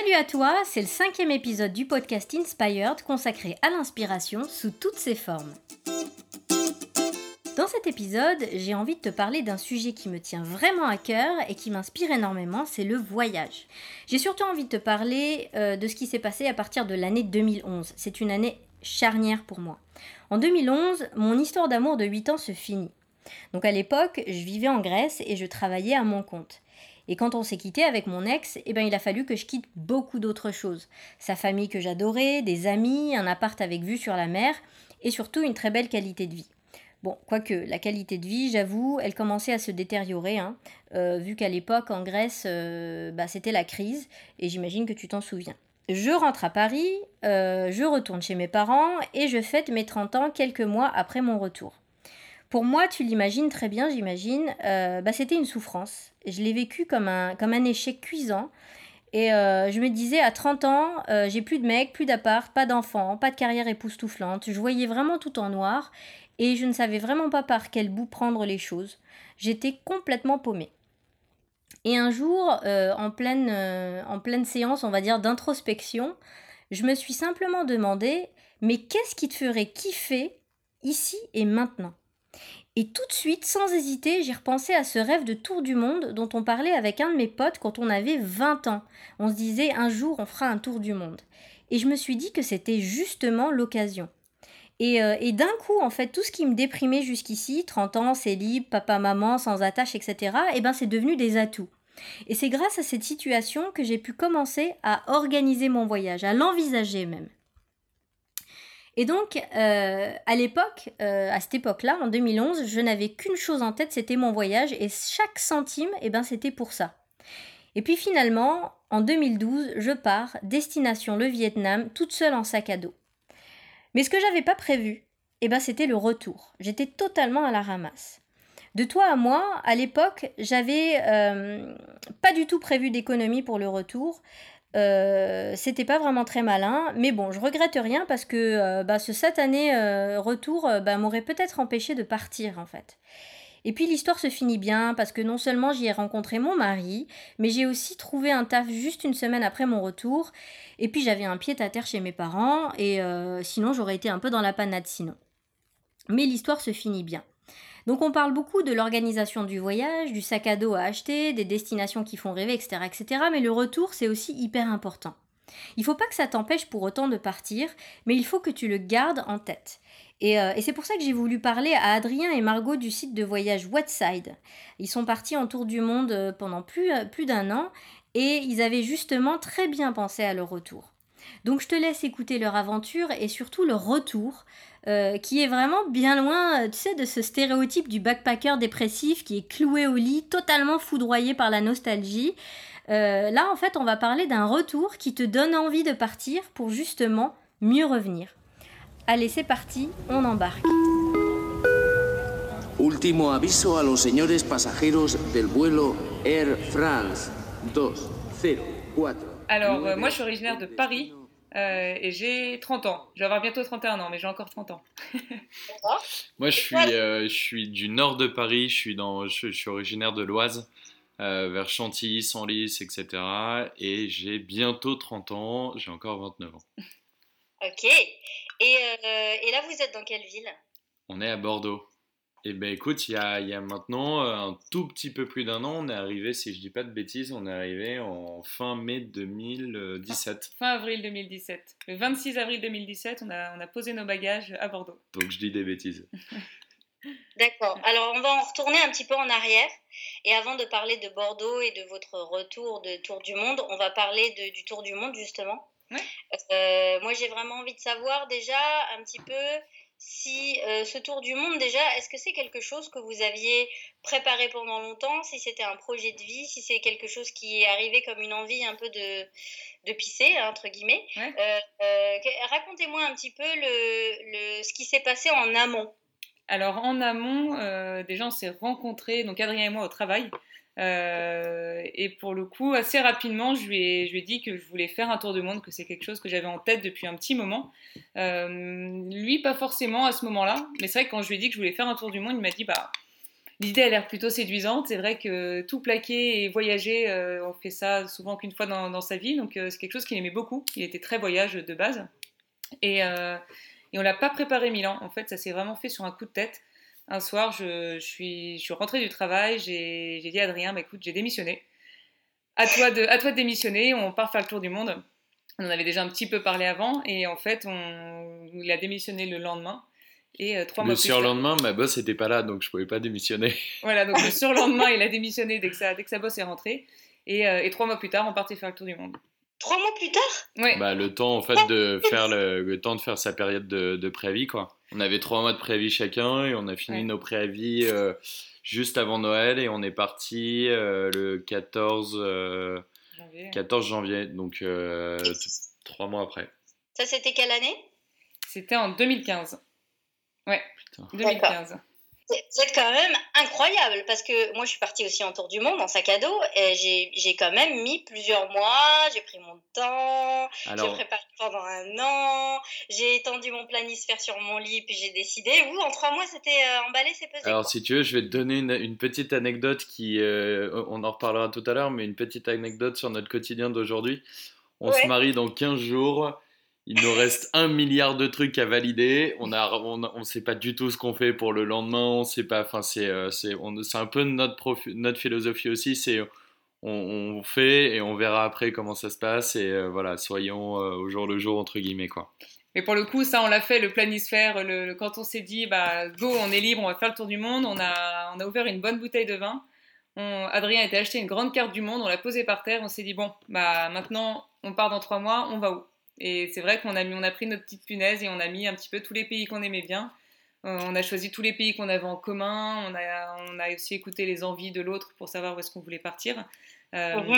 Salut à toi, c'est le cinquième épisode du podcast Inspired consacré à l'inspiration sous toutes ses formes. Dans cet épisode, j'ai envie de te parler d'un sujet qui me tient vraiment à cœur et qui m'inspire énormément, c'est le voyage. J'ai surtout envie de te parler euh, de ce qui s'est passé à partir de l'année 2011. C'est une année charnière pour moi. En 2011, mon histoire d'amour de 8 ans se finit. Donc à l'époque, je vivais en Grèce et je travaillais à mon compte. Et quand on s'est quitté avec mon ex, eh ben, il a fallu que je quitte beaucoup d'autres choses. Sa famille que j'adorais, des amis, un appart avec vue sur la mer et surtout une très belle qualité de vie. Bon, quoique la qualité de vie, j'avoue, elle commençait à se détériorer, hein, euh, vu qu'à l'époque en Grèce, euh, bah, c'était la crise, et j'imagine que tu t'en souviens. Je rentre à Paris, euh, je retourne chez mes parents, et je fête mes 30 ans quelques mois après mon retour. Pour moi, tu l'imagines très bien, j'imagine, bah, c'était une souffrance. Je l'ai vécu comme un, comme un échec cuisant. Et euh, je me disais, à 30 ans, euh, j'ai plus de mec, plus d'appart, pas d'enfants, pas de carrière époustouflante. Je voyais vraiment tout en noir et je ne savais vraiment pas par quel bout prendre les choses. J'étais complètement paumée. Et un jour, en, pleine, en pleine séance, on va dire, d'introspection, je me suis simplement demandé, mais qu'est-ce qui te ferait kiffer ici et maintenant? Et tout de suite, sans hésiter, j'ai repensé à ce rêve de tour du monde dont on parlait avec un de mes potes quand on avait 20 ans. On se disait un jour on fera un tour du monde. Et je me suis dit que c'était justement l'occasion. Et, euh, et d'un coup, en fait, tout ce qui me déprimait jusqu'ici, 30 ans, c'est libre, papa, maman, sans attache, etc., eh ben c'est devenu des atouts. Et c'est grâce à cette situation que j'ai pu commencer à organiser mon voyage, à l'envisager même. Et donc, euh, à l'époque, euh, à cette époque-là, en 2011, je n'avais qu'une chose en tête, c'était mon voyage, et chaque centime, eh ben, c'était pour ça. Et puis finalement, en 2012, je pars, destination le Vietnam, toute seule en sac à dos. Mais ce que j'avais pas prévu, eh ben, c'était le retour. J'étais totalement à la ramasse. De toi à moi, à l'époque, j'avais euh, pas du tout prévu d'économie pour le retour. Euh, c'était pas vraiment très malin, mais bon, je regrette rien parce que euh, bah, ce satané euh, retour bah, m'aurait peut-être empêché de partir en fait. Et puis l'histoire se finit bien parce que non seulement j'y ai rencontré mon mari, mais j'ai aussi trouvé un taf juste une semaine après mon retour. Et puis j'avais un pied à terre chez mes parents et sinon j'aurais été un peu dans la panade sinon. Mais l'histoire se finit bien. Donc on parle beaucoup de l'organisation du voyage, du sac à dos à acheter, des destinations qui font rêver, etc. etc. mais le retour, c'est aussi hyper important. Il faut pas que ça t'empêche pour autant de partir, mais il faut que tu le gardes en tête. Et, euh, c'est pour ça que j'ai voulu parler à Adrien et Margot du site de voyage Whatside. Ils sont partis en tour du monde euh, pendant plus, euh, plus d'un an et ils avaient justement très bien pensé à leur retour. Donc je te laisse écouter leur aventure et surtout leur retour, euh, qui est vraiment bien loin, tu sais, de ce stéréotype du backpacker dépressif qui est cloué au lit, totalement foudroyé par la nostalgie. Euh, là, en fait, on va parler d'un retour qui te donne envie de partir pour justement mieux revenir. Allez, c'est parti, on embarque. Último aviso a los señores pasajeros del vuelo Air France 204. Alors, euh, moi, je suis originaire de Paris, euh, et j'ai 30 ans. Je vais avoir bientôt 31 ans, mais j'ai encore 30 ans. Moi, je suis, euh, je suis du nord de Paris. Je suis, dans, je, suis originaire de l'Oise, euh, vers Chantilly, Senlis, etc. Et j'ai bientôt 30 ans. J'ai encore 29 ans. Ok. Et, et là, vous êtes dans quelle ville? On est à Bordeaux. Eh bien, écoute, il y, a, il y a, maintenant euh, un tout petit peu plus d'un an, on est arrivé, si je dis pas de bêtises, on est arrivé en fin mai 2017. Fin avril 2017. Le 26 avril 2017, on a, on a posé nos bagages à Bordeaux. Donc je dis des bêtises. D'accord. Alors on va en retourner un petit peu en arrière. Et avant de parler de Bordeaux et de votre retour de Tour du Monde, on va parler de, du Tour du Monde justement. Ouais. Euh, moi j'ai vraiment envie de savoir déjà un petit peu si euh, ce tour du monde, déjà, est-ce que c'est quelque chose que vous aviez préparé pendant longtemps? Si c'était un projet de vie Si c'est quelque chose qui est arrivé comme une envie un peu de, de pisser, entre guillemets euh, euh, Racontez-moi un petit peu le, le, ce qui s'est passé en amont. Alors, en amont, déjà, on s'est rencontrés, donc Adrien et moi, au travail. Euh, et pour le coup, assez rapidement, je lui, ai, dit que je voulais faire un tour du monde, que c'est quelque chose que j'avais en tête depuis un petit moment. Euh, lui, pas forcément à ce moment-là, mais c'est vrai que quand je lui ai dit que je voulais faire un tour du monde, il m'a dit bah l'idée a l'air plutôt séduisante. C'est vrai que tout plaquer et voyager, on fait ça souvent qu'une fois dans, sa vie. Donc c'est quelque chose qu'il aimait beaucoup. Il était très voyage de base. Et, et on l'a pas préparé Milan. En fait, ça s'est vraiment fait sur un coup de tête. Un soir, je, suis, je suis rentrée du travail, j'ai dit à Adrien, bah, écoute, j'ai démissionné. À toi, de, à toi de démissionner, on part faire le tour du monde. On en avait déjà un petit peu parlé avant, et en fait, on, il a démissionné le lendemain. Et euh, trois le mois plus surlendemain, ma boss n'était pas là, donc je pouvais pas démissionner. Voilà, donc le surlendemain, il a démissionné dès que sa, dès que sa boss est rentrée. Et, euh, et trois mois plus tard, on partait faire le tour du monde. Trois mois plus tard? Ouais. Bah, le temps en fait de faire le, le temps de faire sa période de, de, préavis quoi. On avait trois mois de préavis chacun et on a fini nos préavis euh, juste avant Noël et on est parti euh, le 14 euh, janvier. 14 janvier donc trois mois après. Ça c'était quelle année? C'était en 2015. Ouais. Putain. 2015 c'est quand même incroyable parce que moi je suis partie aussi en tour du monde en sac à dos et j'ai quand même mis plusieurs mois, j'ai pris mon temps, j'ai préparé pendant un an, j'ai étendu mon planisphère sur mon lit puis j'ai décidé. Vous, en trois mois c'était euh, emballé, c'est pesé. Alors si tu veux, je vais te donner une, petite anecdote qui, euh, on en reparlera tout à l'heure, mais une petite anecdote sur notre quotidien d'aujourd'hui. On se marie dans 15 jours. Il nous reste un milliard de trucs à valider. On a, on, sait pas du tout ce qu'on fait pour le lendemain. On sait pas. Enfin, c'est, euh, c'est, un peu notre notre philosophie aussi. C'est on, fait et on verra après comment ça se passe. Et euh, voilà, soyons euh, au jour le jour entre guillemets quoi. Mais pour le coup, ça, on l'a fait, le planisphère. Quand on s'est dit, bah, go, on est libre, on va faire le tour du monde, on a, on a ouvert une bonne bouteille de vin. On, Adrien a été acheté une grande carte du monde, on l'a posée par terre, on s'est dit, bon, bah, maintenant, on part dans trois mois, on va où? Et c'est vrai qu'on a, on a pris notre petite punaise et on a mis un petit peu tous les pays qu'on aimait bien. Euh, on a choisi tous les pays qu'on avait en commun. On a, on a aussi écouté les envies de l'autre pour savoir où est-ce qu'on voulait partir. Euh.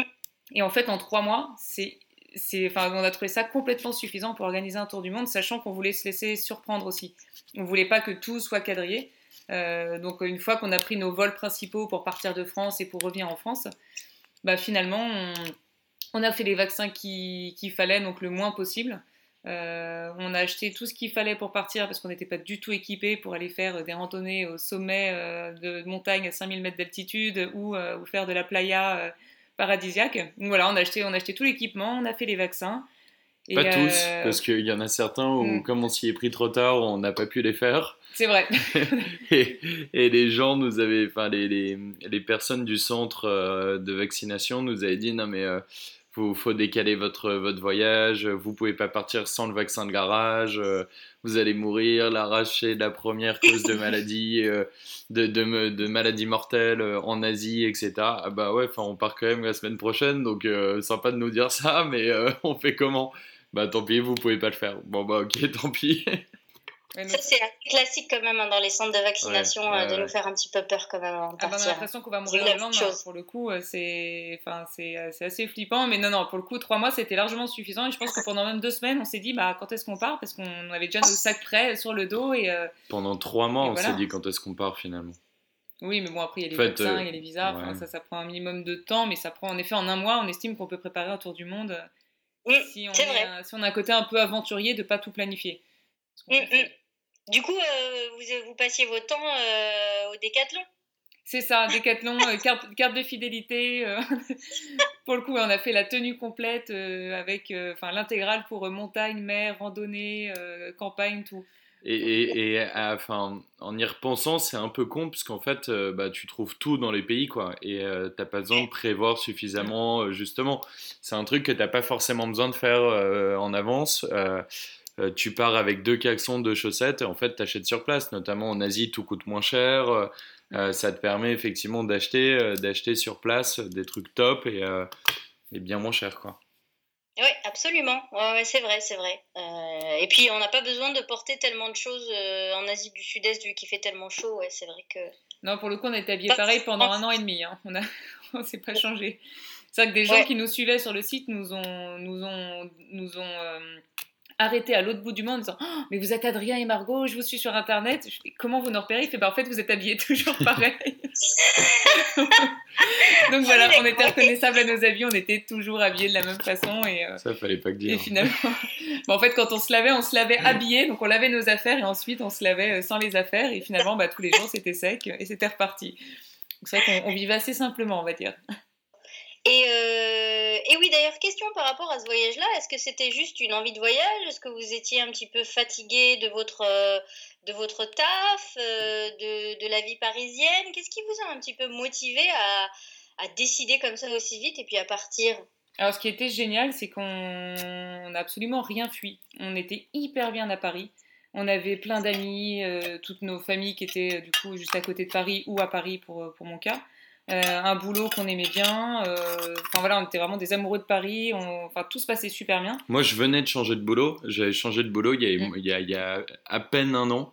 Et en fait, en trois mois, c'est, c'est, enfin, on a trouvé ça complètement suffisant pour organiser un tour du monde, sachant qu'on voulait se laisser surprendre aussi. On voulait pas que tout soit quadrillé. Euh, donc une fois qu'on a pris nos vols principaux pour partir de France et pour revenir en France, bah finalement on, on a fait les vaccins qu'il fallait, donc le moins possible. Euh, on a acheté tout ce qu'il fallait pour partir parce qu'on n'était pas du tout équipé pour aller faire des randonnées au sommet euh, de montagne à 5000 mètres d'altitude ou, euh, ou, faire de la playa paradisiaque. Donc voilà, on a acheté, on a acheté tout l'équipement, on a fait les vaccins. pas tous, parce qu'il y en a certains où, hmm. comme on s'y est pris trop tard, on n'a pas pu les faire. C'est vrai. et, les gens nous avaient, enfin les, les, les, personnes du centre de vaccination nous avaient dit non mais faut, faut décaler votre, votre voyage, vous pouvez pas partir sans le vaccin de garage, euh, vous allez mourir, l'arracher la première cause de maladie, euh, de, maladie mortelle euh, en Asie, etc. Ah bah ouais, on part quand même la semaine prochaine, donc sympa de nous dire ça, mais on fait comment? Bah tant pis, vous pouvez pas le faire. Bon bah ok, tant pis. Ça, c'est classique quand même hein, dans les centres de vaccination euh, de nous faire un petit peu peur quand même. Ah bah, on a l'impression qu'on va mourir le lendemain. Pour le coup, euh, c'est enfin, euh, assez flippant. Mais non, non, pour le coup, trois mois, c'était largement suffisant. Et je pense que pendant même deux semaines, on s'est dit bah, quand est-ce qu'on part? Parce qu'on avait déjà nos sacs prêts sur le dos. Et, pendant trois mois, on s'est dit quand est-ce qu'on part finalement? Oui, mais bon, après, il y a les vaccins, il y a les visas. Ça, ça prend un minimum de temps. Mais ça prend, en effet, en un mois, on estime qu'on peut préparer un tour du monde. si, on vrai. si on a un côté un peu aventurier de pas tout planifier. Du coup, euh, vous, vous, passiez votre temps euh, au décathlon C'est ça, décathlon, euh, carte, carte, de fidélité. pour le coup, on a fait la tenue complète avec enfin l'intégrale pour montagne, mer, randonnée, campagne, tout. Et, et, enfin, en y repensant, c'est un peu con, parce qu'en fait, bah, tu trouves tout dans les pays, quoi. Et tu t'as pas besoin de prévoir suffisamment, justement. C'est un truc que t'as pas forcément besoin de faire en avance. Euh, tu pars avec deux caleçons, deux chaussettes, et en fait, tu achètes sur place. Notamment en Asie, tout coûte moins cher. Euh, euh, ça te permet effectivement d'acheter, d'acheter sur place des trucs top et, et bien moins cher, quoi. Oui, absolument. Ouais, c'est vrai, c'est vrai. et puis, on n'a pas besoin de porter tellement de choses en Asie du Sud-Est vu qu'il fait tellement chaud. Ouais, c'est vrai que. Non, pour le coup, on a été habillés pareil pendant un an et demi. Hein. On a, on s'est pas changé. C'est vrai que des gens qui nous suivaient sur le site nous ont, nous ont, nous ont arrêté à l'autre bout du monde en disant oh, Mais vous êtes Adrien et Margot, je vous suis sur internet. Je Comment vous nous repérez? Il fait bah, En fait, vous êtes habillés toujours pareil. Donc voilà, on était reconnaissables à nos habits, on était toujours habillés de la même façon. Et, euh, Ça, fallait pas que dire. Et finalement, en fait, quand on se lavait, on se lavait habillés, donc on lavait nos affaires et ensuite on se lavait euh, sans les affaires. Et finalement, bah, tous les jours, c'était sec et c'était reparti. C'est vrai qu'on vivait assez simplement, on va dire. Et, euh, et, oui, d'ailleurs, question par rapport à ce voyage-là. Est-ce que c'était juste une envie de voyage? Est-ce que vous étiez un petit peu fatigué de votre, de votre taf, de, de, la vie parisienne? Qu'est-ce qui vous a un petit peu motivé à, à décider comme ça aussi vite et puis à partir? Alors, ce qui était génial, c'est qu'on n'a absolument rien fui. On était hyper bien à Paris. On avait plein d'amis, euh, toutes nos familles qui étaient du coup juste à côté de Paris ou à Paris pour, euh, pour mon cas. Euh, un boulot qu'on aimait bien. Enfin voilà, on était vraiment des amoureux de Paris. Enfin, tout se passait super bien. Moi, je venais de changer de boulot. J'avais changé de boulot il y, a, mm. il, y a, il y a, à peine un an.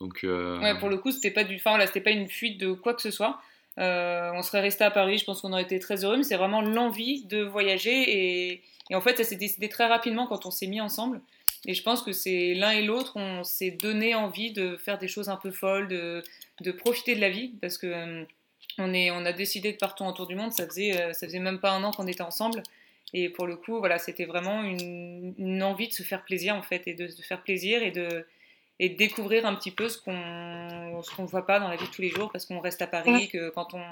Donc, Ouais, pour le coup, c'était pas du, enfin voilà, c'était pas une fuite de quoi que ce soit. Euh, on serait resté à Paris, je pense qu'on aurait été très heureux, mais c'est vraiment l'envie de voyager. Et, en fait, ça s'est décidé très rapidement quand on s'est mis ensemble. Et je pense que c'est l'un et l'autre, on s'est donné envie de faire des choses un peu folles, de, profiter de la vie, parce que euh, on, est, on a décidé de partir en tour du monde, ça faisait, euh, ça faisait même pas un an qu'on était ensemble. Et pour le coup, voilà, c'était vraiment une, une, envie de se faire plaisir, en fait, et de se faire plaisir et de, et découvrir un petit peu ce qu'on ne voit pas dans la vie de tous les jours parce qu'on reste à Paris, que quand on,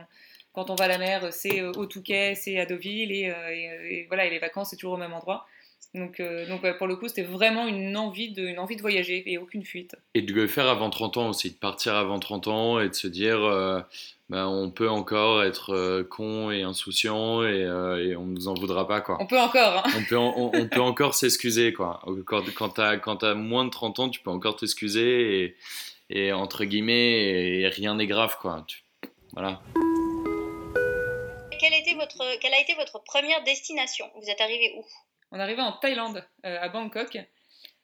quand on va à la mer, c'est euh, au Touquet, c'est à Deauville et, euh, et, voilà, et les vacances, c'est toujours au même endroit. Donc, euh, donc pour le coup, c'était vraiment une envie, de, une envie de voyager et aucune fuite. Et de le faire avant 30 ans aussi, de partir avant 30 ans et de se dire, bah, on peut encore être euh, con et insouciant et, euh, et, on ne nous en voudra pas. Quoi. On peut encore. Hein. On, peut on, peut encore s'excuser. Quoi. Quand, quand tu as, moins de 30 ans, tu peux encore t'excuser et, et, entre guillemets, et rien n'est grave. Quoi. voilà. Quelle, était votre, quelle a été votre première destination? Vous êtes arrivé où? On arrivé en Thaïlande, euh, à Bangkok.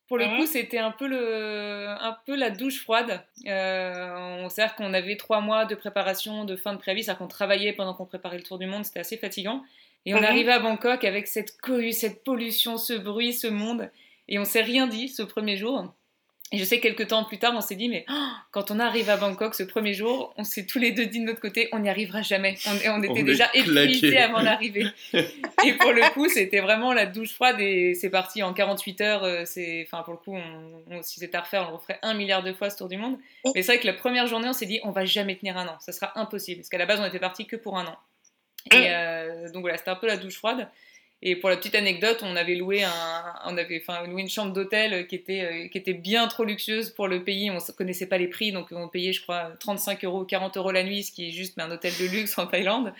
Pour le coup, c'était un peu le, un peu la douche froide. Euh, on sait qu'on avait trois mois de préparation, de fin de préavis, c'est-à-dire qu'on travaillait pendant qu'on préparait le tour du monde, c'était assez fatigant. Et on mhm. arrivait à Bangkok avec cette cohue, cette pollution, ce bruit, ce monde, et on s'est rien dit ce premier jour. Et je sais quelques temps plus tard, on s'est dit, mais oh, quand on arrive à Bangkok ce premier jour, on s'est tous les deux dit de notre côté, on n'y arrivera jamais. On, on était déjà épuisés avant d'arriver. et pour le coup, c'était vraiment la douche froide et c'est parti en 48 heures. Euh, c'est, enfin, pour le coup, on, si c'était à refaire, on le referait un milliard de fois ce tour du monde. Mais c'est vrai que la première journée, on s'est dit, on va jamais tenir un an. Ça sera impossible. Parce qu'à la base, on était parti que pour un an. Et euh, donc voilà, c'était un peu la douche froide. Et pour la petite anecdote, on avait loué, un, on avait, enfin, loué une chambre d'hôtel qui était, euh, qui était bien trop luxueuse pour le pays. On ne connaissait pas les prix, donc on payait, je crois, 35 euros, 40 euros la nuit, ce qui est juste un hôtel de luxe en Thaïlande.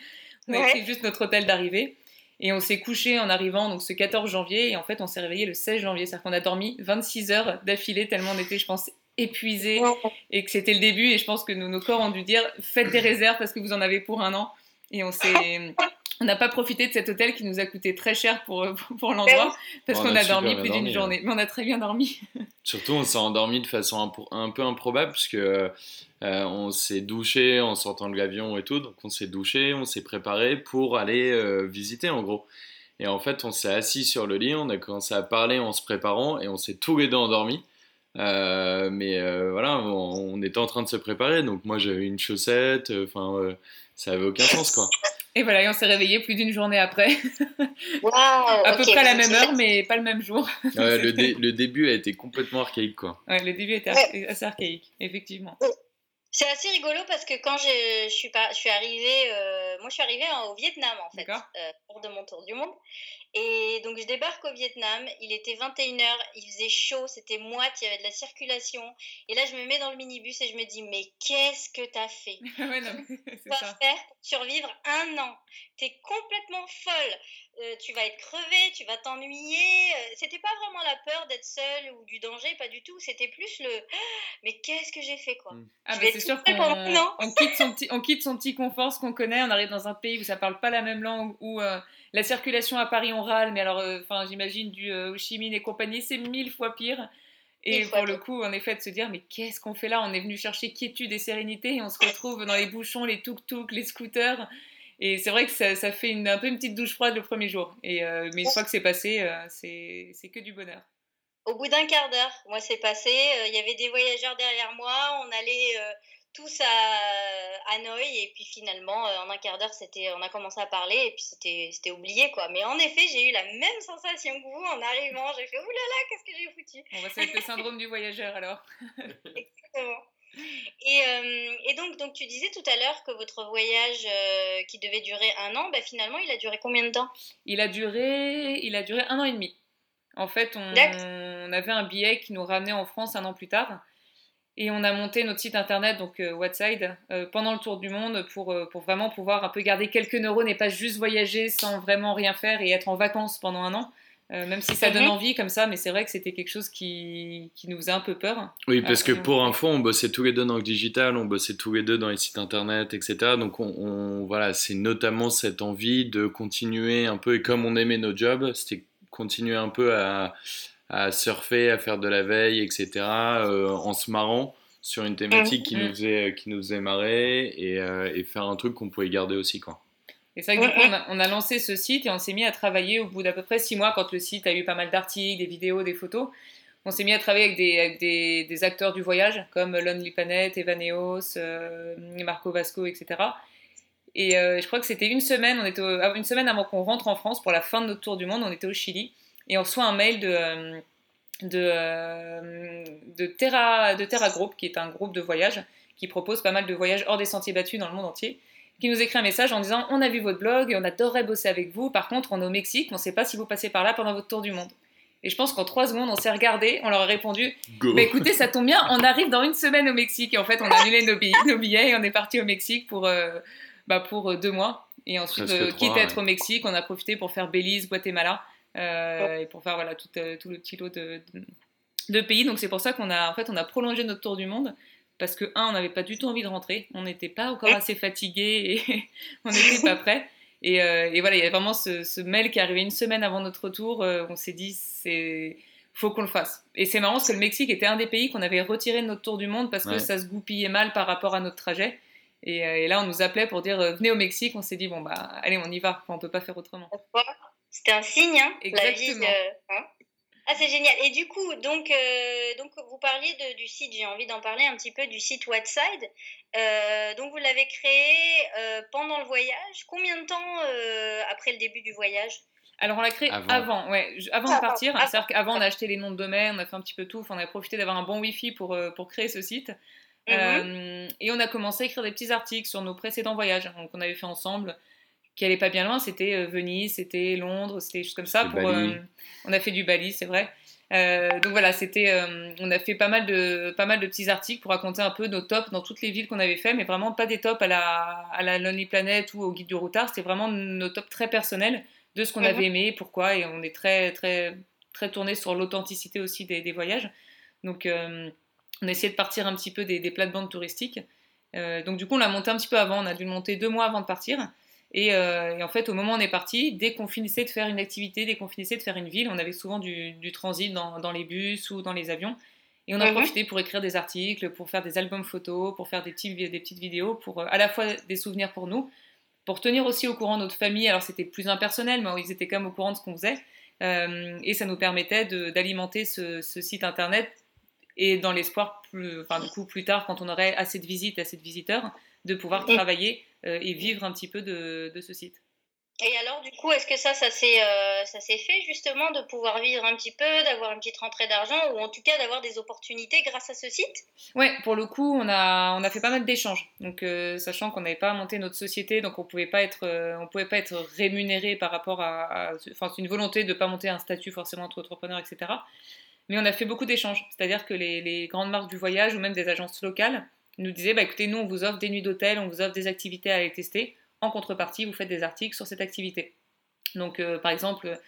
On avait pris juste notre hôtel d'arrivée. Et on s'est couché en arrivant donc ce 14 janvier et en fait on s'est réveillé le 16 janvier. C'est-à-dire qu'on a dormi 26 heures d'affilée tellement on était, je pense, épuisés et que c'était le début. Et je pense que nos corps ont dû dire faites des réserves parce que vous en avez pour un an. Et on s'est on n'a pas profité de cet hôtel qui nous a coûté très cher pour, euh, pour, l'endroit parce qu'on a, dormi plus d'une journée. Mais on a très bien dormi. Surtout, on s'est endormi de façon un, peu improbable puisque euh, on s'est douché en sortant de l'avion et tout. Donc on s'est douché, on s'est préparé pour aller euh, visiter en gros. Et en fait, on s'est assis sur le lit, on a commencé à parler en se préparant et on s'est tous les deux endormis. mais voilà, on, on, était en train de se préparer. Donc moi j'avais une chaussette, enfin ça avait aucun sens quoi. Et voilà, et on s'est réveillé plus d'une journée après. à peu près à la même heure, mais pas le même jour. le, le, début a été complètement archaïque, quoi. Ouais, le début était assez archaïque, effectivement. C'est assez rigolo parce que quand je, je suis, pas, je suis arrivée, euh, moi je suis arrivée au Vietnam en fait, euh, pour de mon tour du monde. Et donc je débarque au Vietnam, il était 21h, il faisait chaud, c'était moite, il y avait de la circulation. Et là je me mets dans le minibus et je me dis mais qu'est-ce que t'as fait? Ouais, non, Tu vas faire pour survivre un an. T'es complètement folle. Euh, tu vas être crevé, tu vas t'ennuyer. Euh, c'était pas vraiment la peur d'être seule ou du danger, pas du tout. C'était plus le mais qu'est-ce que j'ai fait quoi? Mm. Ah bah c'est sûr qu'on on quitte, son petit, on quitte son petit confort, ce qu'on connaît, on arrive dans un pays où ça parle pas la même langue, où euh, la circulation à Paris, on râle, mais alors, euh, enfin, j'imagine du euh, Ho Chi Minh et compagnie, c'est mille fois pire. Et pour le coup, en effet, de se dire, mais qu'est-ce qu'on fait là? On est venu chercher quiétude et sérénité et on se retrouve dans les bouchons, les tuk-tuk, les scooters. Et c'est vrai que ça, ça fait une, un peu une petite douche froide le premier jour. Et, euh, mais une fois que c'est passé, c'est que du bonheur. Au bout d'un quart d'heure, moi c'est passé, il y avait des voyageurs derrière moi, on allait tous à Hanoï et puis finalement en un quart d'heure c'était on a commencé à parler et puis c'était c'était oublié quoi. Mais en effet j'ai eu la même sensation que vous en arrivant. J'ai fait oulala qu'est-ce que j'ai foutu. On va c'est le syndrome du voyageur alors. Exactement. Et, euh, et, donc, donc, tu disais tout à l'heure que votre voyage euh, qui devait durer un an, bah, finalement, il a duré combien de temps? Il a, duré, il a duré un an et demi. En fait, on, on, avait un billet qui nous ramenait en France un an plus tard. Et on a monté notre site internet, donc euh, Whatside, pendant le tour du monde pour, pour vraiment pouvoir un peu garder quelques neurones et pas juste voyager sans vraiment rien faire et être en vacances pendant un an. Euh, même si ça donne mhm. envie comme ça, mais c'est vrai que c'était quelque chose qui, qui, nous faisait un peu peur. Oui, parce que pour info, on bossait tous les deux dans le digital, on bossait tous les deux dans les sites internet, etc. Donc on, voilà, c'est notamment cette envie de continuer un peu, et comme on aimait nos jobs, c'était continuer un peu à, à, surfer, à faire de la veille, etc. Euh, en se marrant sur une thématique qui, mhm. nous faisait, qui nous faisait marrer et, euh, et faire un truc qu'on pouvait garder aussi. Quoi. Et c'est vrai que du coup, on a, lancé ce site et on s'est mis à travailler au bout d'à peu près six mois, quand le site a eu pas mal d'articles, des vidéos, des photos. On s'est mis à travailler avec des, des, des, acteurs du voyage, comme Lonely Planet, Evaneos, euh, Marco Vasco, etc. Et euh, je crois que c'était une semaine, on était une semaine avant qu'on rentre en France pour la fin de notre tour du monde, on était au Chili. Et on reçoit un mail de, euh, de, de, Terra, de Terra Group, qui est un groupe de voyage, qui propose pas mal de voyages hors des sentiers battus dans le monde entier qui nous écrit un message en disant On a vu votre blog et on adorerait bosser avec vous. Par contre, on est au Mexique, on ne sait pas si vous passez par là pendant votre tour du monde. Et je pense qu'en trois secondes, on s'est regardé, on leur a répondu bah, écoutez, ça tombe bien, on arrive dans une semaine au Mexique. Et en fait, on a annulé nos billets, et on est parti au Mexique pour, euh, bah, pour euh, deux mois. Et ensuite, euh, quitte à être au Mexique, on a profité pour faire Belize, Guatemala, et pour faire voilà, tout, tout le petit lot de, de, de pays. Donc c'est pour ça qu'on a, en fait, on a prolongé notre tour du monde parce que, un, on n'avait pas du tout envie de rentrer, on n'était pas encore assez fatigué et on n'était pas prêt. Euh, et, voilà, il y a vraiment ce, mail qui est arrivé une semaine avant notre retour. Euh, on s'est dit, c'est faut qu'on le fasse. Et c'est marrant parce que le Mexique était un des pays qu'on avait retiré de notre tour du monde parce que ça se goupillait mal par rapport à notre trajet. Et, euh, là, on nous appelait pour dire venez au Mexique. On s'est dit bon bah allez, on y va. on peut pas faire autrement. C'était un signe, hein, Exactement. La hein. Ah, c'est génial. Et du coup, donc, euh, donc vous parliez de, du site, j'ai envie d'en parler un petit peu du site Whatside. Euh, donc, vous l'avez créé euh, pendant le voyage. Combien de temps après le début du voyage? Alors on l'a créé avant, ouais, avant de partir. C'est-à-dire qu'avant on a acheté les noms de domaine, on a fait un petit peu tout, enfin, on a profité d'avoir un bon Wi-Fi pour, pour créer ce site. Mhm. et on a commencé à écrire des petits articles sur nos précédents voyages donc on avait fait ensemble qui allait pas bien loin, c'était euh, Venise, c'était Londres, c'était des choses comme ça. Pour, euh, on a fait du Bali, c'est vrai. Euh, donc voilà, c'était, on a fait pas mal de pas mal de petits articles pour raconter un peu nos tops dans toutes les villes qu'on avait fait, mais vraiment pas des tops à la à la Lonely Planet ou au guide du routard. C'était vraiment nos tops très personnels de ce qu'on avait mhm. aimé, pourquoi, et on est très très très tourné sur l'authenticité aussi des, des, voyages. Donc on a essayé de partir un petit peu des, des plates-bandes touristiques. donc du coup on l'a monté un petit peu avant, on a dû le monter deux mois avant de partir. Euh, et, en fait, au moment où on est parti, dès qu'on finissait de faire une activité, dès qu'on finissait de faire une ville, on avait souvent du, transit dans, les bus ou dans les avions. Et on a mhm. profité pour écrire des articles, pour faire des albums photos, pour faire des, petits, des petites vidéos, pour euh, à la fois des souvenirs pour nous, pour tenir aussi au courant notre famille. Alors c'était plus impersonnel, mais ils étaient quand même au courant de ce qu'on faisait. Euh, et ça nous permettait d'alimenter ce, site internet et dans l'espoir, enfin, du coup, plus tard, quand on aurait assez de visites, assez de visiteurs, de pouvoir travailler euh, et vivre un petit peu de, de ce site. Et alors, du coup, est-ce que ça, ça s'est, euh, ça s'est fait justement de pouvoir vivre un petit peu, d'avoir une petite rentrée d'argent ou en tout cas d'avoir des opportunités grâce à ce site? Ouais, pour le coup, on a, on a fait pas mal d'échanges. Donc, euh, sachant qu'on n'avait pas monté notre société, donc on pouvait pas être, on pouvait pas être rémunéré par rapport à, enfin, c'est une volonté de ne pas monter un statut forcément entre entrepreneurs, etc. Mais on a fait beaucoup d'échanges. C'est-à-dire que les, les grandes marques du voyage ou même des agences locales nous disait bah, écoutez, nous, on vous offre des nuits d'hôtel, on vous offre des activités à aller tester. En contrepartie, vous faites des articles sur cette activité. Donc, euh, par exemple,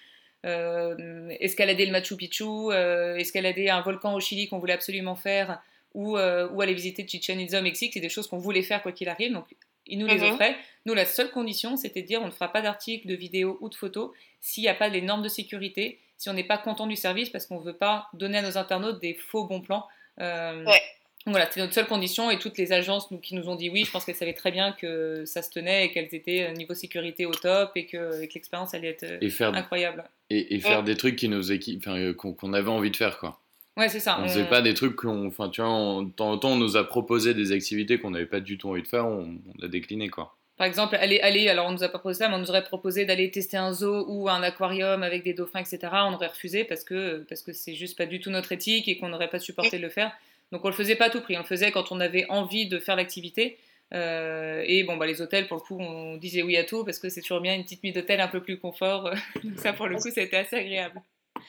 euh, escalader le Machu Picchu, euh, escalader un volcan au Chili qu'on voulait absolument faire, ou, ou aller visiter Chichen Itza au Mexique, c'est des choses qu'on voulait faire quoi qu'il arrive. Donc, ils nous les mhm. offraient. Nous, la seule condition, c'était de dire on ne fera pas d'articles, de vidéos ou de photos s'il n'y a pas les normes de sécurité, si on n'est pas content du service, parce qu'on ne veut pas donner à nos internautes des faux bons plans. Ouais. Voilà, c'était notre seule condition et toutes les agences nous, qui nous ont dit oui, je pense qu'elles savaient très bien que ça se tenait et qu'elles étaient niveau sécurité au top et que, l'expérience allait être incroyable. Et, faire des trucs qui nous qu'on avait envie de faire quoi. Ouais, c'est ça. On faisait pas des trucs qu'on. Enfin, tu vois, de temps en temps, on nous a proposé des activités qu'on n'avait pas du tout envie de faire, on, a décliné, quoi. Par exemple, aller, aller, alors on nous a pas proposé ça, mais on nous aurait proposé d'aller tester un zoo ou un aquarium avec des dauphins, etc. On aurait refusé parce que parce que c'est juste pas du tout notre éthique et qu'on n'aurait pas supporté de le faire. Donc on le faisait pas à tout prix, on le faisait quand on avait envie de faire l'activité. Euh, et bon, bah, les hôtels, pour le coup, on disait oui à tout parce que c'est toujours bien une petite nuit d'hôtel un peu plus confort. Donc ça, pour le coup, ça a été assez agréable.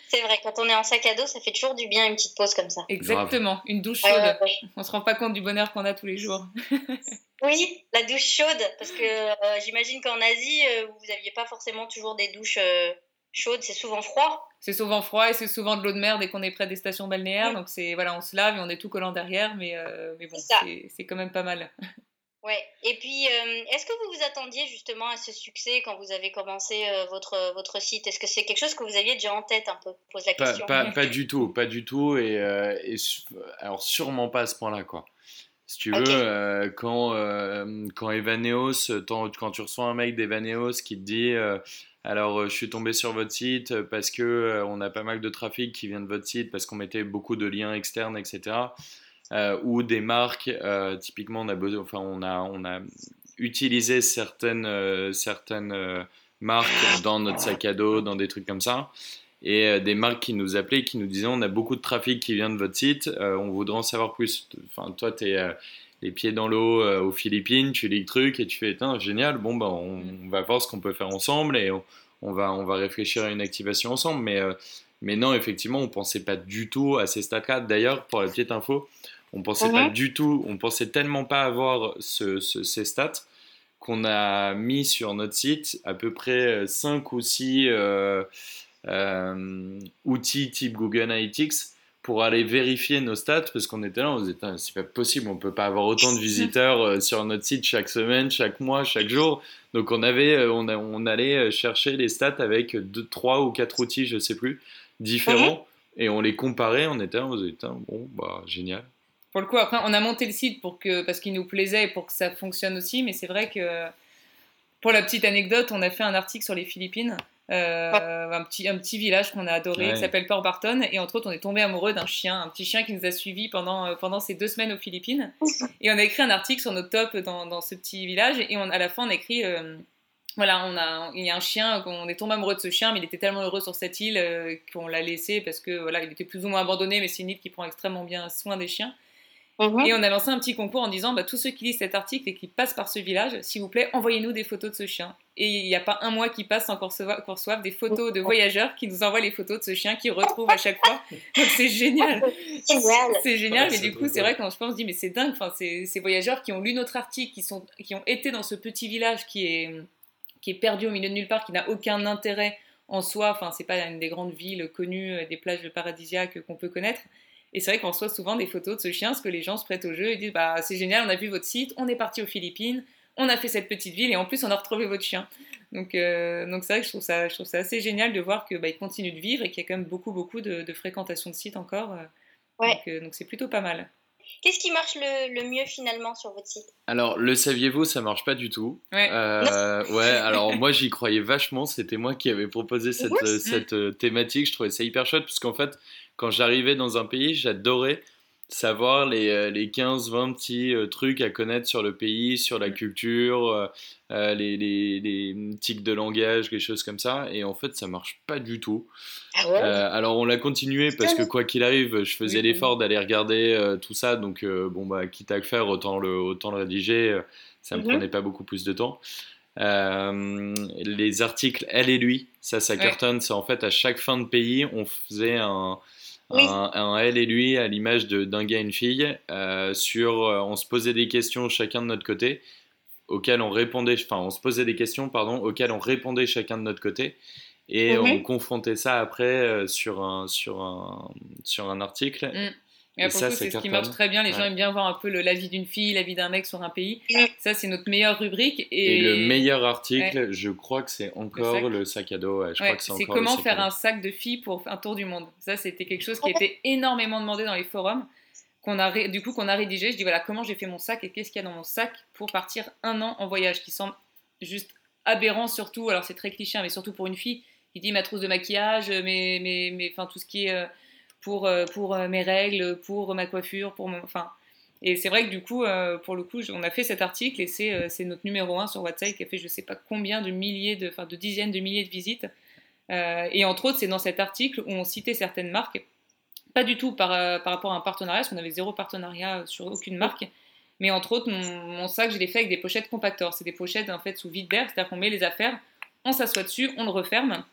C'est vrai, quand on est en sac à dos, ça fait toujours du bien une petite pause comme ça. Exactement, une douche chaude. On se rend pas compte du bonheur qu'on a tous les jours. oui, la douche chaude, parce que euh, j'imagine qu'en Asie, euh, vous n'aviez pas forcément toujours des douches euh, chaudes, c'est souvent froid. C'est souvent froid et c'est souvent de l'eau de mer dès qu'on est près des stations balnéaires. Donc c'est voilà, on se lave et on est tout collant derrière, mais, mais bon, c'est quand même pas mal. Ouais. Et puis, euh, est-ce que vous vous attendiez justement à ce succès quand vous avez commencé euh, votre, votre site? Est-ce que c'est quelque chose que vous aviez déjà en tête un peu? Pose la question. Pas, pas, du tout, pas du tout. Et, euh, et alors, sûrement pas à ce point-là, quoi. Si tu veux, quand, quand Evaneos, quand tu reçois un mec d'Evaneos qui te dit alors je suis tombé sur votre site parce que on a pas mal de trafic qui vient de votre site parce qu'on mettait beaucoup de liens externes, etc. Euh, ou des marques, euh, typiquement on a, enfin, on, a, on a utilisé certaines, euh, certaines marques dans notre sac à dos, dans des trucs comme ça et des marques qui nous appelaient, qui nous disaient on a beaucoup de trafic qui vient de votre site, on voudrait en savoir plus. Enfin, toi, tu les pieds dans l'eau aux Philippines, tu lis le truc et tu fais génial, bon, bah, on, va voir ce qu'on peut faire ensemble et on, va, on va réfléchir à une activation ensemble. Mais, mais non, effectivement, on pensait pas du tout à ces stats-là. D'ailleurs, pour la petite info, on pensait pas du tout, on pensait tellement pas avoir ces stats qu'on a mis sur notre site à peu près 5 ou 6 euh, euh, outils type Google Analytics pour aller vérifier nos stats parce qu'on était là, on se disait c'est pas possible, on peut pas avoir autant de visiteurs euh, sur notre site chaque semaine, chaque mois, chaque jour. Donc on avait, on, on allait chercher les stats avec 2, 3 ou 4 outils, je sais plus, différents. Mhm. Et on les comparait, on était là, on se disait bon, bah génial pour le coup, après, on a monté le site pour que, parce qu'il nous plaisait et pour que ça fonctionne aussi, mais c'est vrai que, pour la petite anecdote, on a fait un article sur les Philippines, euh, un, petit, un petit village qu'on a adoré, qui s'appelle Port Barton, et entre autres, on est tombé amoureux d'un chien, un petit chien qui nous a suivis pendant, euh, pendant ces deux semaines aux Philippines, et on a écrit un article sur notre top dans, dans ce petit village, et on, à la fin, on a écrit... Euh, voilà, on a, il y a un chien, on est tombé amoureux de ce chien, mais il était tellement heureux sur cette île qu'on l'a laissé parce que voilà, il était plus ou moins abandonné, mais c'est une île qui prend extrêmement bien soin des chiens. Mhm. Et on a lancé un petit concours en disant bah, tous ceux qui lisent cet article et qui passent par ce village, s'il vous plaît, envoyez-nous des photos de ce chien. Et il n'y a pas un mois qui passe sans qu'on reçoive des photos de voyageurs qui nous envoient les photos de ce chien qu'ils retrouvent à chaque fois. Donc c'est génial. C'est génial, mais du coup, c'est vrai quand je pense, je dis mais c'est dingue. Enfin, ces, ces voyageurs qui ont lu notre article, qui, sont, qui ont été dans ce petit village qui est, qui est perdu au milieu de nulle part, qui n'a aucun intérêt en soi. Enfin, c'est pas une des grandes villes connues, euh, des plages paradisiaques qu'on peut connaître. Et c'est vrai qu'on reçoit souvent des photos de ce chien, parce que les gens se prêtent au jeu et disent bah, C'est génial, on a vu votre site, on est parti aux Philippines, on a fait cette petite ville et en plus on a retrouvé votre chien. Donc, euh, donc c'est vrai que je trouve, ça, je trouve ça assez génial de voir qu'il bah, continue de vivre et qu'il y a quand même beaucoup, beaucoup de, fréquentation de sites encore. Euh. Ouais. Euh, donc c'est plutôt pas mal. Qu'est-ce qui marche le, mieux finalement sur votre site? Alors, le saviez-vous, ça marche pas du tout. Ouais, ouais alors moi j'y croyais vachement, c'était moi qui avais proposé cette, cette thématique, je trouvais ça hyper chouette, parce qu'en fait, quand j'arrivais dans un pays, j'adorais savoir les, 15-20 euh, petits euh, trucs à connaître sur le pays, sur la culture, euh, les, les, tics de langage, quelque choses comme ça. Et en fait, ça marche pas du tout. Ah alors, on l'a continué parce que quoi qu'il arrive, je faisais l'effort d'aller regarder tout ça. Donc, bon, bah, quitte à le faire, autant le, autant le rédiger. Ça me mm-hmm. prenait pas beaucoup plus de temps. les articles Elle et lui, ça, ça cartonne. C'est en fait à chaque fin de pays, on faisait un, un, elle et lui à l'image d'un gars et une fille. Euh, sur, euh, on se posait des questions chacun de notre côté, auxquelles on répondait, enfin, on se posait des questions, pardon, auxquelles on répondait chacun de notre côté. Et mhm. on confrontait ça après euh, sur, un, sur, un, sur un article. Mm. Et, ça, c'est ce qui marche très bien. Les gens aiment bien voir un peu le, la vie d'une fille, la vie d'un mec sur un pays. Ça, c'est notre meilleure rubrique. Et, le meilleur article, je crois que c'est encore le sac, à dos. c'est comment faire un sac de filles pour un tour du monde. Ça, c'était quelque chose qui était énormément demandé dans les forums qu'on a, du coup, qu'on a rédigé. Je dis voilà, comment j'ai fait mon sac et qu'est-ce qu'il y a dans mon sac pour partir un an en voyage, qui semble juste aberrant, surtout. Alors, c'est très cliché, hein, mais surtout pour une fille qui dit ma trousse de maquillage, mes, mes, mes, enfin, tout ce qui est pour, pour mes règles, pour ma coiffure, pour mon. Enfin, et c'est vrai que du coup, euh, pour le coup, on a fait cet article et c'est euh, notre numéro 1 sur WhatsApp qui a fait je ne sais pas combien de milliers, de, enfin de dizaines de milliers de visites. Euh, et entre autres, c'est dans cet article où on citait certaines marques, pas du tout par, par rapport à un partenariat, parce qu'on avait zéro partenariat sur aucune marque. Mais entre autres, mon, sac, je l'ai fait avec des pochettes compactors. C'est des pochettes en fait sous vide d'air, c'est-à-dire qu'on met les affaires, on s'assoit dessus, on le referme,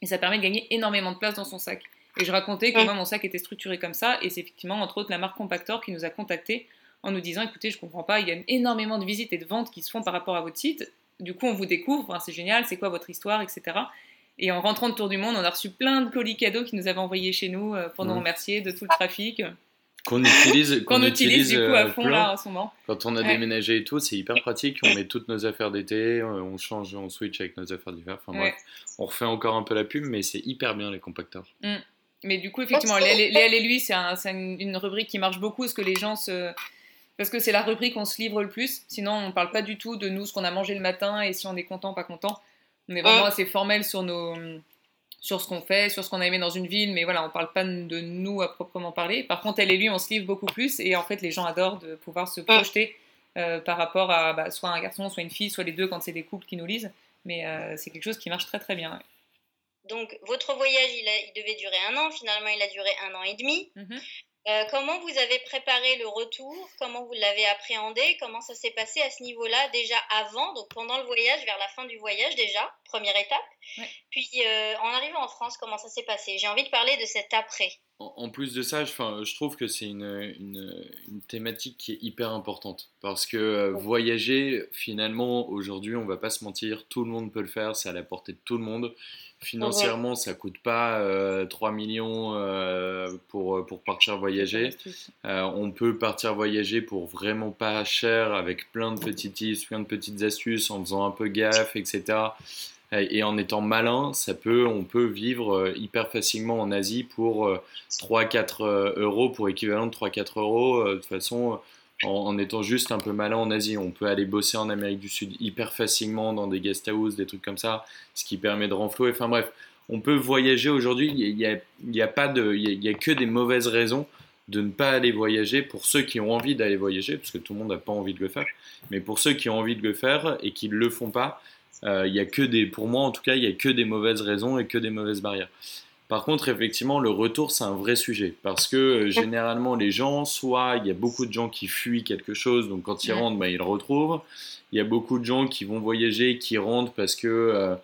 et ça permet de gagner énormément de place dans son sac. Et je racontais que moi, mon sac était structuré comme ça, et c'est effectivement, entre autres, la marque Compactor qui nous a contactés en nous disant écoutez, je comprends pas, il y a énormément de visites et de ventes qui se font par rapport à votre site. Du coup, on vous découvre, c'est génial, c'est quoi votre histoire, etc. Et en rentrant de Tour du Monde, on a reçu plein de colis cadeaux qui nous avaient envoyés chez nous euh, pour nous remercier de tout le trafic. Qu'on utilise, qu'on utilise, du coup à euh, fond là en ce moment. Quand on a déménagé et tout, c'est hyper pratique. On met toutes nos affaires d'été, euh, on change, on switch avec nos affaires d'hiver. Enfin bref, on refait encore un peu la pub, mais c'est hyper bien les compacteurs. Mm. Mais du coup, effectivement, Léa et lui, c'est une rubrique qui marche beaucoup, parce que les gens se parce que c'est la rubrique où on se livre le plus. Sinon, on ne parle pas du tout de nous, ce qu'on a mangé le matin et si on est content, pas content. On est vraiment assez formel sur, nos, sur ce qu'on fait, sur ce qu'on a aimé dans une ville, mais voilà, on ne parle pas de nous à proprement parler. Par contre, elle et lui, on se livre beaucoup plus et en fait, les gens adorent de pouvoir se projeter euh, par rapport à bah, soit un garçon, soit une fille, soit les deux quand c'est des couples qui nous lisent. Mais euh, c'est quelque chose qui marche très très bien. Donc, votre voyage, il, il, devait durer un an. Finalement, il a duré un an et demi. Mm-hmm. Euh, comment vous avez préparé le retour? Comment vous l'avez appréhendé? Comment ça s'est passé à ce niveau-là déjà avant, donc pendant le voyage, vers la fin du voyage déjà, première étape? Puis euh, en arrivant en France, comment ça s'est passé? J'ai envie de parler de cet après. En, plus de ça, je, je trouve que c'est une, une, thématique qui est hyper importante parce que euh, voyager, finalement, aujourd'hui, on va pas se mentir, tout le monde peut le faire, c'est à la portée de tout le monde. Financièrement, ça coûte pas 3 euh, millions euh, pour, euh, pour partir voyager. on peut partir voyager pour vraiment pas cher avec plein de petits tips, plein de petites astuces, en faisant un peu gaffe, etc. Et en étant malin, ça peut, on peut vivre hyper facilement en Asie pour 3-4 euros, pour équivalent de 3-4 euros. De toute façon, en, étant juste un peu malin en Asie. On peut aller bosser en Amérique du Sud hyper facilement dans des guest houses, des trucs comme ça, ce qui permet de renflouer. Enfin bref, on peut voyager aujourd'hui. Il n'y a, y a, y a, que des mauvaises raisons de ne pas aller voyager pour ceux qui ont envie d'aller voyager, parce que tout le monde n'a pas envie de le faire. Mais pour ceux qui ont envie de le faire et qui ne le font pas, euh, il y a que des, pour moi en tout cas, il n'y a que des mauvaises raisons et que des mauvaises barrières. Par contre, effectivement, le retour, c'est un vrai sujet. Parce que euh, généralement, les gens, soit il y a beaucoup de gens qui fuient quelque chose, donc quand ils rentrent, bah, ils le retrouvent. Il y a beaucoup de gens qui vont voyager, qui rentrent parce que euh,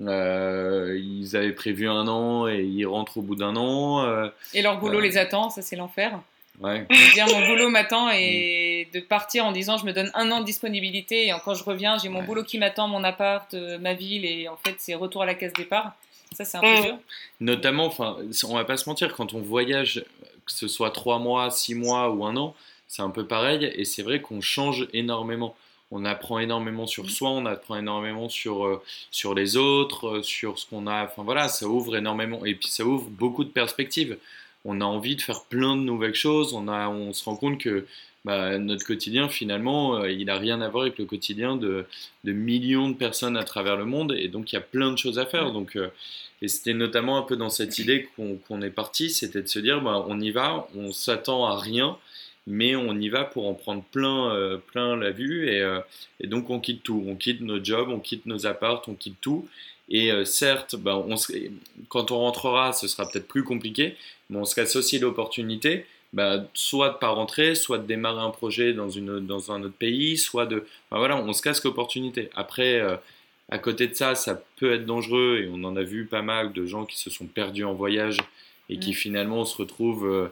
euh, ils avaient prévu un an et ils rentrent au bout d'un an. et leur boulot les attend, ça c'est l'enfer. Ouais. Dire mon boulot m'attend et de partir en disant je me donne un an de disponibilité et quand je reviens j'ai mon boulot qui m'attend, mon appart, ma ville et en fait c'est retour à la case départ. Ça, c'est un peu dur. Notamment, enfin, on va pas se mentir, quand on voyage, que ce soit trois mois, six mois ou un an, c'est un peu pareil. Et c'est vrai qu'on change énormément. On apprend énormément sur mm. soi, on apprend énormément sur, euh, sur les autres, euh, sur ce qu'on a. Enfin voilà, ça ouvre énormément. Et puis ça ouvre beaucoup de perspectives. On a envie de faire plein de nouvelles choses. On, a, on se rend compte que bah, notre quotidien, finalement, euh, il n'a rien à voir avec le quotidien de, de, millions de personnes à travers le monde. Et donc, il y a plein de choses à faire. Donc, euh, et c'était notamment un peu dans cette idée qu'on est parti, c'était de se dire, bah, on y va, on s'attend à rien, mais on y va pour en prendre plein, euh, plein la vue. Et, et, donc, on quitte tout. On quitte nos jobs, on quitte nos apparts, on quitte tout. Et certes, bah, on quand on rentrera, ce sera peut-être plus compliqué, mais on se casse l'opportunité bah, soit de pas rentrer, soit de démarrer un projet dans, une, dans un autre pays, soit de... voilà, on se casse l'opportunité. Après, euh, à côté de ça, ça peut être dangereux et on en a vu pas mal de gens qui se sont perdus en voyage et qui mm. finalement se retrouvent euh,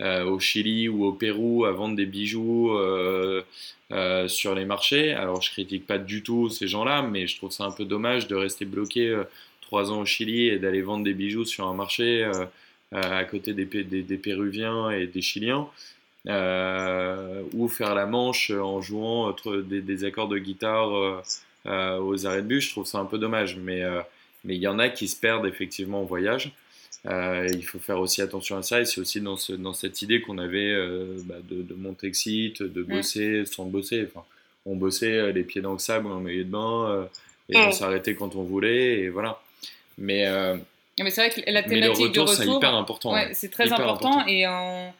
euh, au Chili ou au Pérou à vendre des bijoux sur les marchés. Alors je critique pas du tout ces gens-là, mais je trouve ça un peu dommage de rester bloqué trois ans au Chili et d'aller vendre des bijoux sur un marché à côté des, des, Péruviens et des Chiliens, euh, ou faire la manche en jouant des, des accords de guitare euh, aux arrêts de bus. Je trouve ça un peu dommage, mais mais il y en a qui se perdent effectivement en voyage. il faut faire aussi attention à ça et c'est aussi dans, ce, dans cette idée qu'on avait bah, de, de monter site, de bosser sans bosser. Enfin, on bossait les pieds dans le sable, en milieu de bain et on s'arrêtait quand on voulait et voilà. Mais, mais c'est vrai que la thématique de retour, c'est hyper important. c'est très important, et en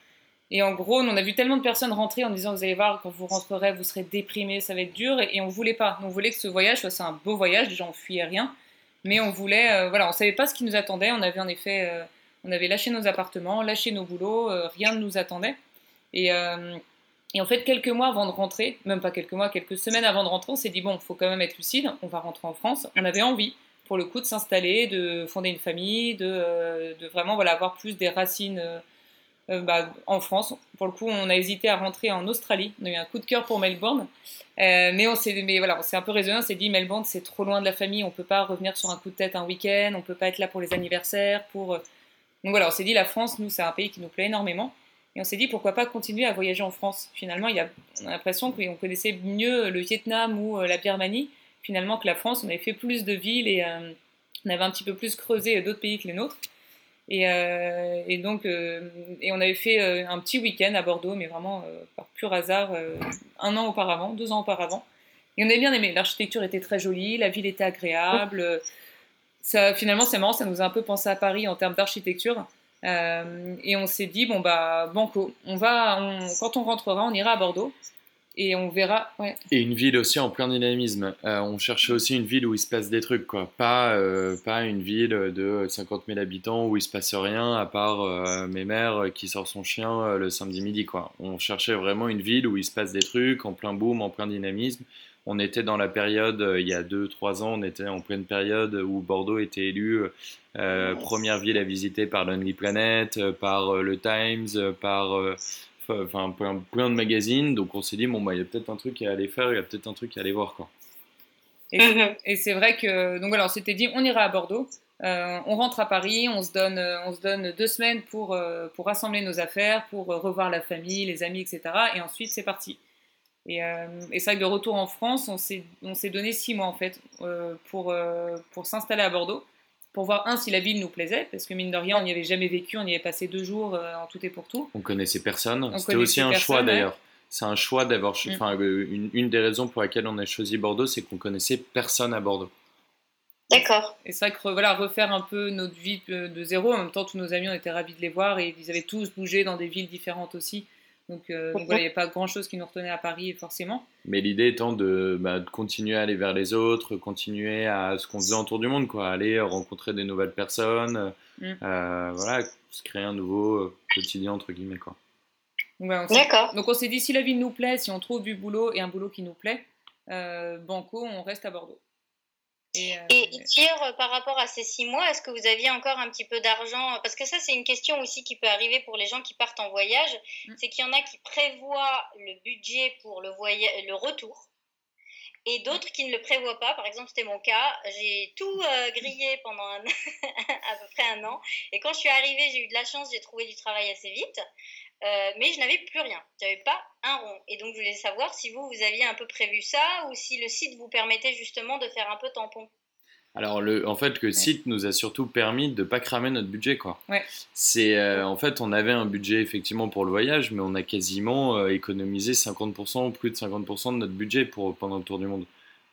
et en gros, on a vu tellement de personnes rentrer en disant Vous allez voir, quand vous rentrerez, vous serez déprimé, ça va être dur. Et, on voulait pas. On voulait que ce voyage soit un beau voyage. Déjà, on fuyait rien. Mais on voulait. Euh, voilà, on savait pas ce qui nous attendait. On avait en effet. Euh, on avait lâché nos appartements, lâché nos boulots. Euh, rien ne nous attendait. Et, et, en fait, quelques mois avant de rentrer, même pas quelques mois, quelques semaines avant de rentrer, on s'est dit Bon, il faut quand même être lucide. On va rentrer en France. On avait envie, pour le coup, de s'installer, de fonder une famille, de, de vraiment voilà, avoir plus des racines euh, bah, en France. Pour le coup, on a hésité à rentrer en Australie. On a eu un coup de cœur pour Melbourne. Euh, mais on s'est voilà, un peu raisonné. On s'est dit Melbourne, c'est trop loin de la famille. On peut pas revenir sur un coup de tête un week-end. On peut pas être là pour les anniversaires. Pour... Euh. Donc voilà, on s'est dit la France, nous, c'est un pays qui nous plaît énormément. Et on s'est dit pourquoi pas continuer à voyager en France? Finalement, il y a, on a l'impression qu'on connaissait mieux le Vietnam ou la Birmanie finalement que la France. On avait fait plus de villes et on avait un petit peu plus creusé d'autres pays que les nôtres. Euh, et, donc, euh, et on avait fait euh, un petit week-end à Bordeaux, mais vraiment par pur hasard, un an auparavant, deux ans auparavant. Et on avait bien aimé. L'architecture était très jolie, la ville était agréable. Finalement, c'est marrant, ça nous a un peu pensé à Paris en termes d'architecture. et on s'est dit, bon, bah, banco, on va, quand on rentrera, on ira à Bordeaux et on verra. Et une ville aussi en plein dynamisme. Euh, on cherchait aussi une ville où il se passe des trucs, quoi. Pas, euh, pas une ville de 50 000 habitants où il se passe rien à part euh, mes mères qui sort son chien le samedi midi, quoi. On cherchait vraiment une ville où il se passe des trucs en plein boom, en plein dynamisme. On était dans la période, il y a 2-3 ans, on était en pleine période où Bordeaux était élu première ville à visiter par Lonely Planet, par le Times, par enfin plein, de magazines, donc on s'est dit bon bah il y a peut-être un truc à aller faire, il y a peut-être un truc à aller voir quoi. Et, c'est vrai que donc voilà, on s'était dit on ira à Bordeaux, euh, on rentre à Paris, on se donne, on se donne deux semaines pour euh, pour rassembler nos affaires, pour euh, revoir la famille, les amis, etc. Et ensuite c'est parti. Et, et c'est vrai que de retour en France, on s'est on s'est donné six mois en fait pour pour s'installer à Bordeaux pour voir, un, si la ville nous plaisait, parce que mine de rien, on n'y avait jamais vécu, on y avait passé deux jours euh, en tout et pour tout. On connaissait personne. C'était aussi un choix d'ailleurs. C'est un choix d'avoir. Mm. Enfin, euh, une, une, des raisons pour laquelle on a choisi Bordeaux, c'est qu'on connaissait personne à Bordeaux. D'accord. Et c'est vrai que voilà, refaire un peu notre vie de zéro, en même temps, tous nos amis, on était ravis de les voir et ils avaient tous bougé dans des villes différentes aussi. Donc, euh, il n'y a pas grand-chose qui nous retenait à Paris, forcément. Mais l'idée étant de, bah, de, continuer à aller vers les autres, continuer à ce qu'on faisait en tour du monde, quoi, aller rencontrer des nouvelles personnes, mm. euh, voilà, se créer un nouveau euh, quotidien, entre guillemets. Quoi. D'accord. Donc on s'est dit, si la ville nous plaît, si on trouve du boulot et un boulot qui nous plaît, Banco, on reste à Bordeaux. Et, hier, euh, par rapport à ces six mois, est-ce que vous aviez encore un petit peu d'argent? Parce que ça, c'est une question aussi qui peut arriver pour les gens qui partent en voyage. Mm. C'est qu'il y en a qui prévoient le budget pour le, voyage, le retour et d'autres qui ne le prévoient pas. Par exemple, c'était mon cas. J'ai tout euh, grillé pendant un, à peu près un an. Et quand je suis arrivée, j'ai eu de la chance, j'ai trouvé du travail assez vite. Euh, mais je n'avais plus rien. Je n'avais pas un rond. Et donc, je voulais savoir si vous, vous aviez un peu prévu ça ou si le site vous permettait justement de faire un peu tampon. Alors, le, en fait, le site nous a surtout permis de ne pas cramer notre budget. Quoi. Ouais. C'est, euh, en fait, on avait un budget effectivement pour le voyage, mais on a quasiment euh, économisé 50% ou plus de 50% de notre budget pour, pendant le tour du monde.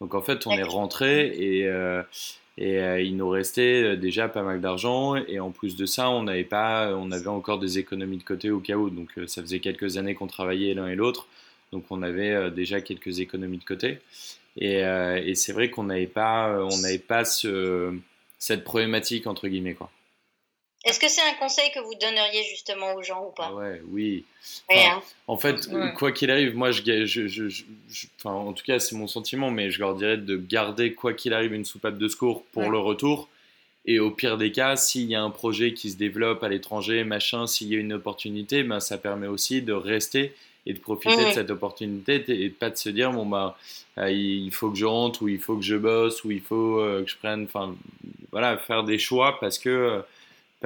Donc, en fait, on est rentré et, et euh, il nous restait euh, déjà pas mal d'argent. Et en plus de ça, on n'avait pas, on avait encore des économies de côté au cas où. Donc euh, ça faisait quelques années qu'on travaillait l'un et l'autre. Donc on avait déjà quelques économies de côté. Et, et c'est vrai qu'on n'avait pas, on n'avait pas ce, cette problématique entre guillemets quoi. Est-ce que c'est un conseil que vous donneriez justement aux gens ou pas? Ah ouais, Oui. Hein. En fait, quoi qu'il arrive, moi, je, je, je, enfin, en tout cas, c'est mon sentiment, mais je leur dirais de garder, quoi qu'il arrive, une soupape de secours pour le retour. Et au pire des cas, s'il y a un projet qui se développe à l'étranger, machin, s'il y a une opportunité, ben, ça permet aussi de rester et de profiter de cette opportunité et pas de se dire, bon, bah, il faut que je rentre ou il faut que je bosse ou il faut euh, que je prenne, enfin, voilà, faire des choix parce que euh,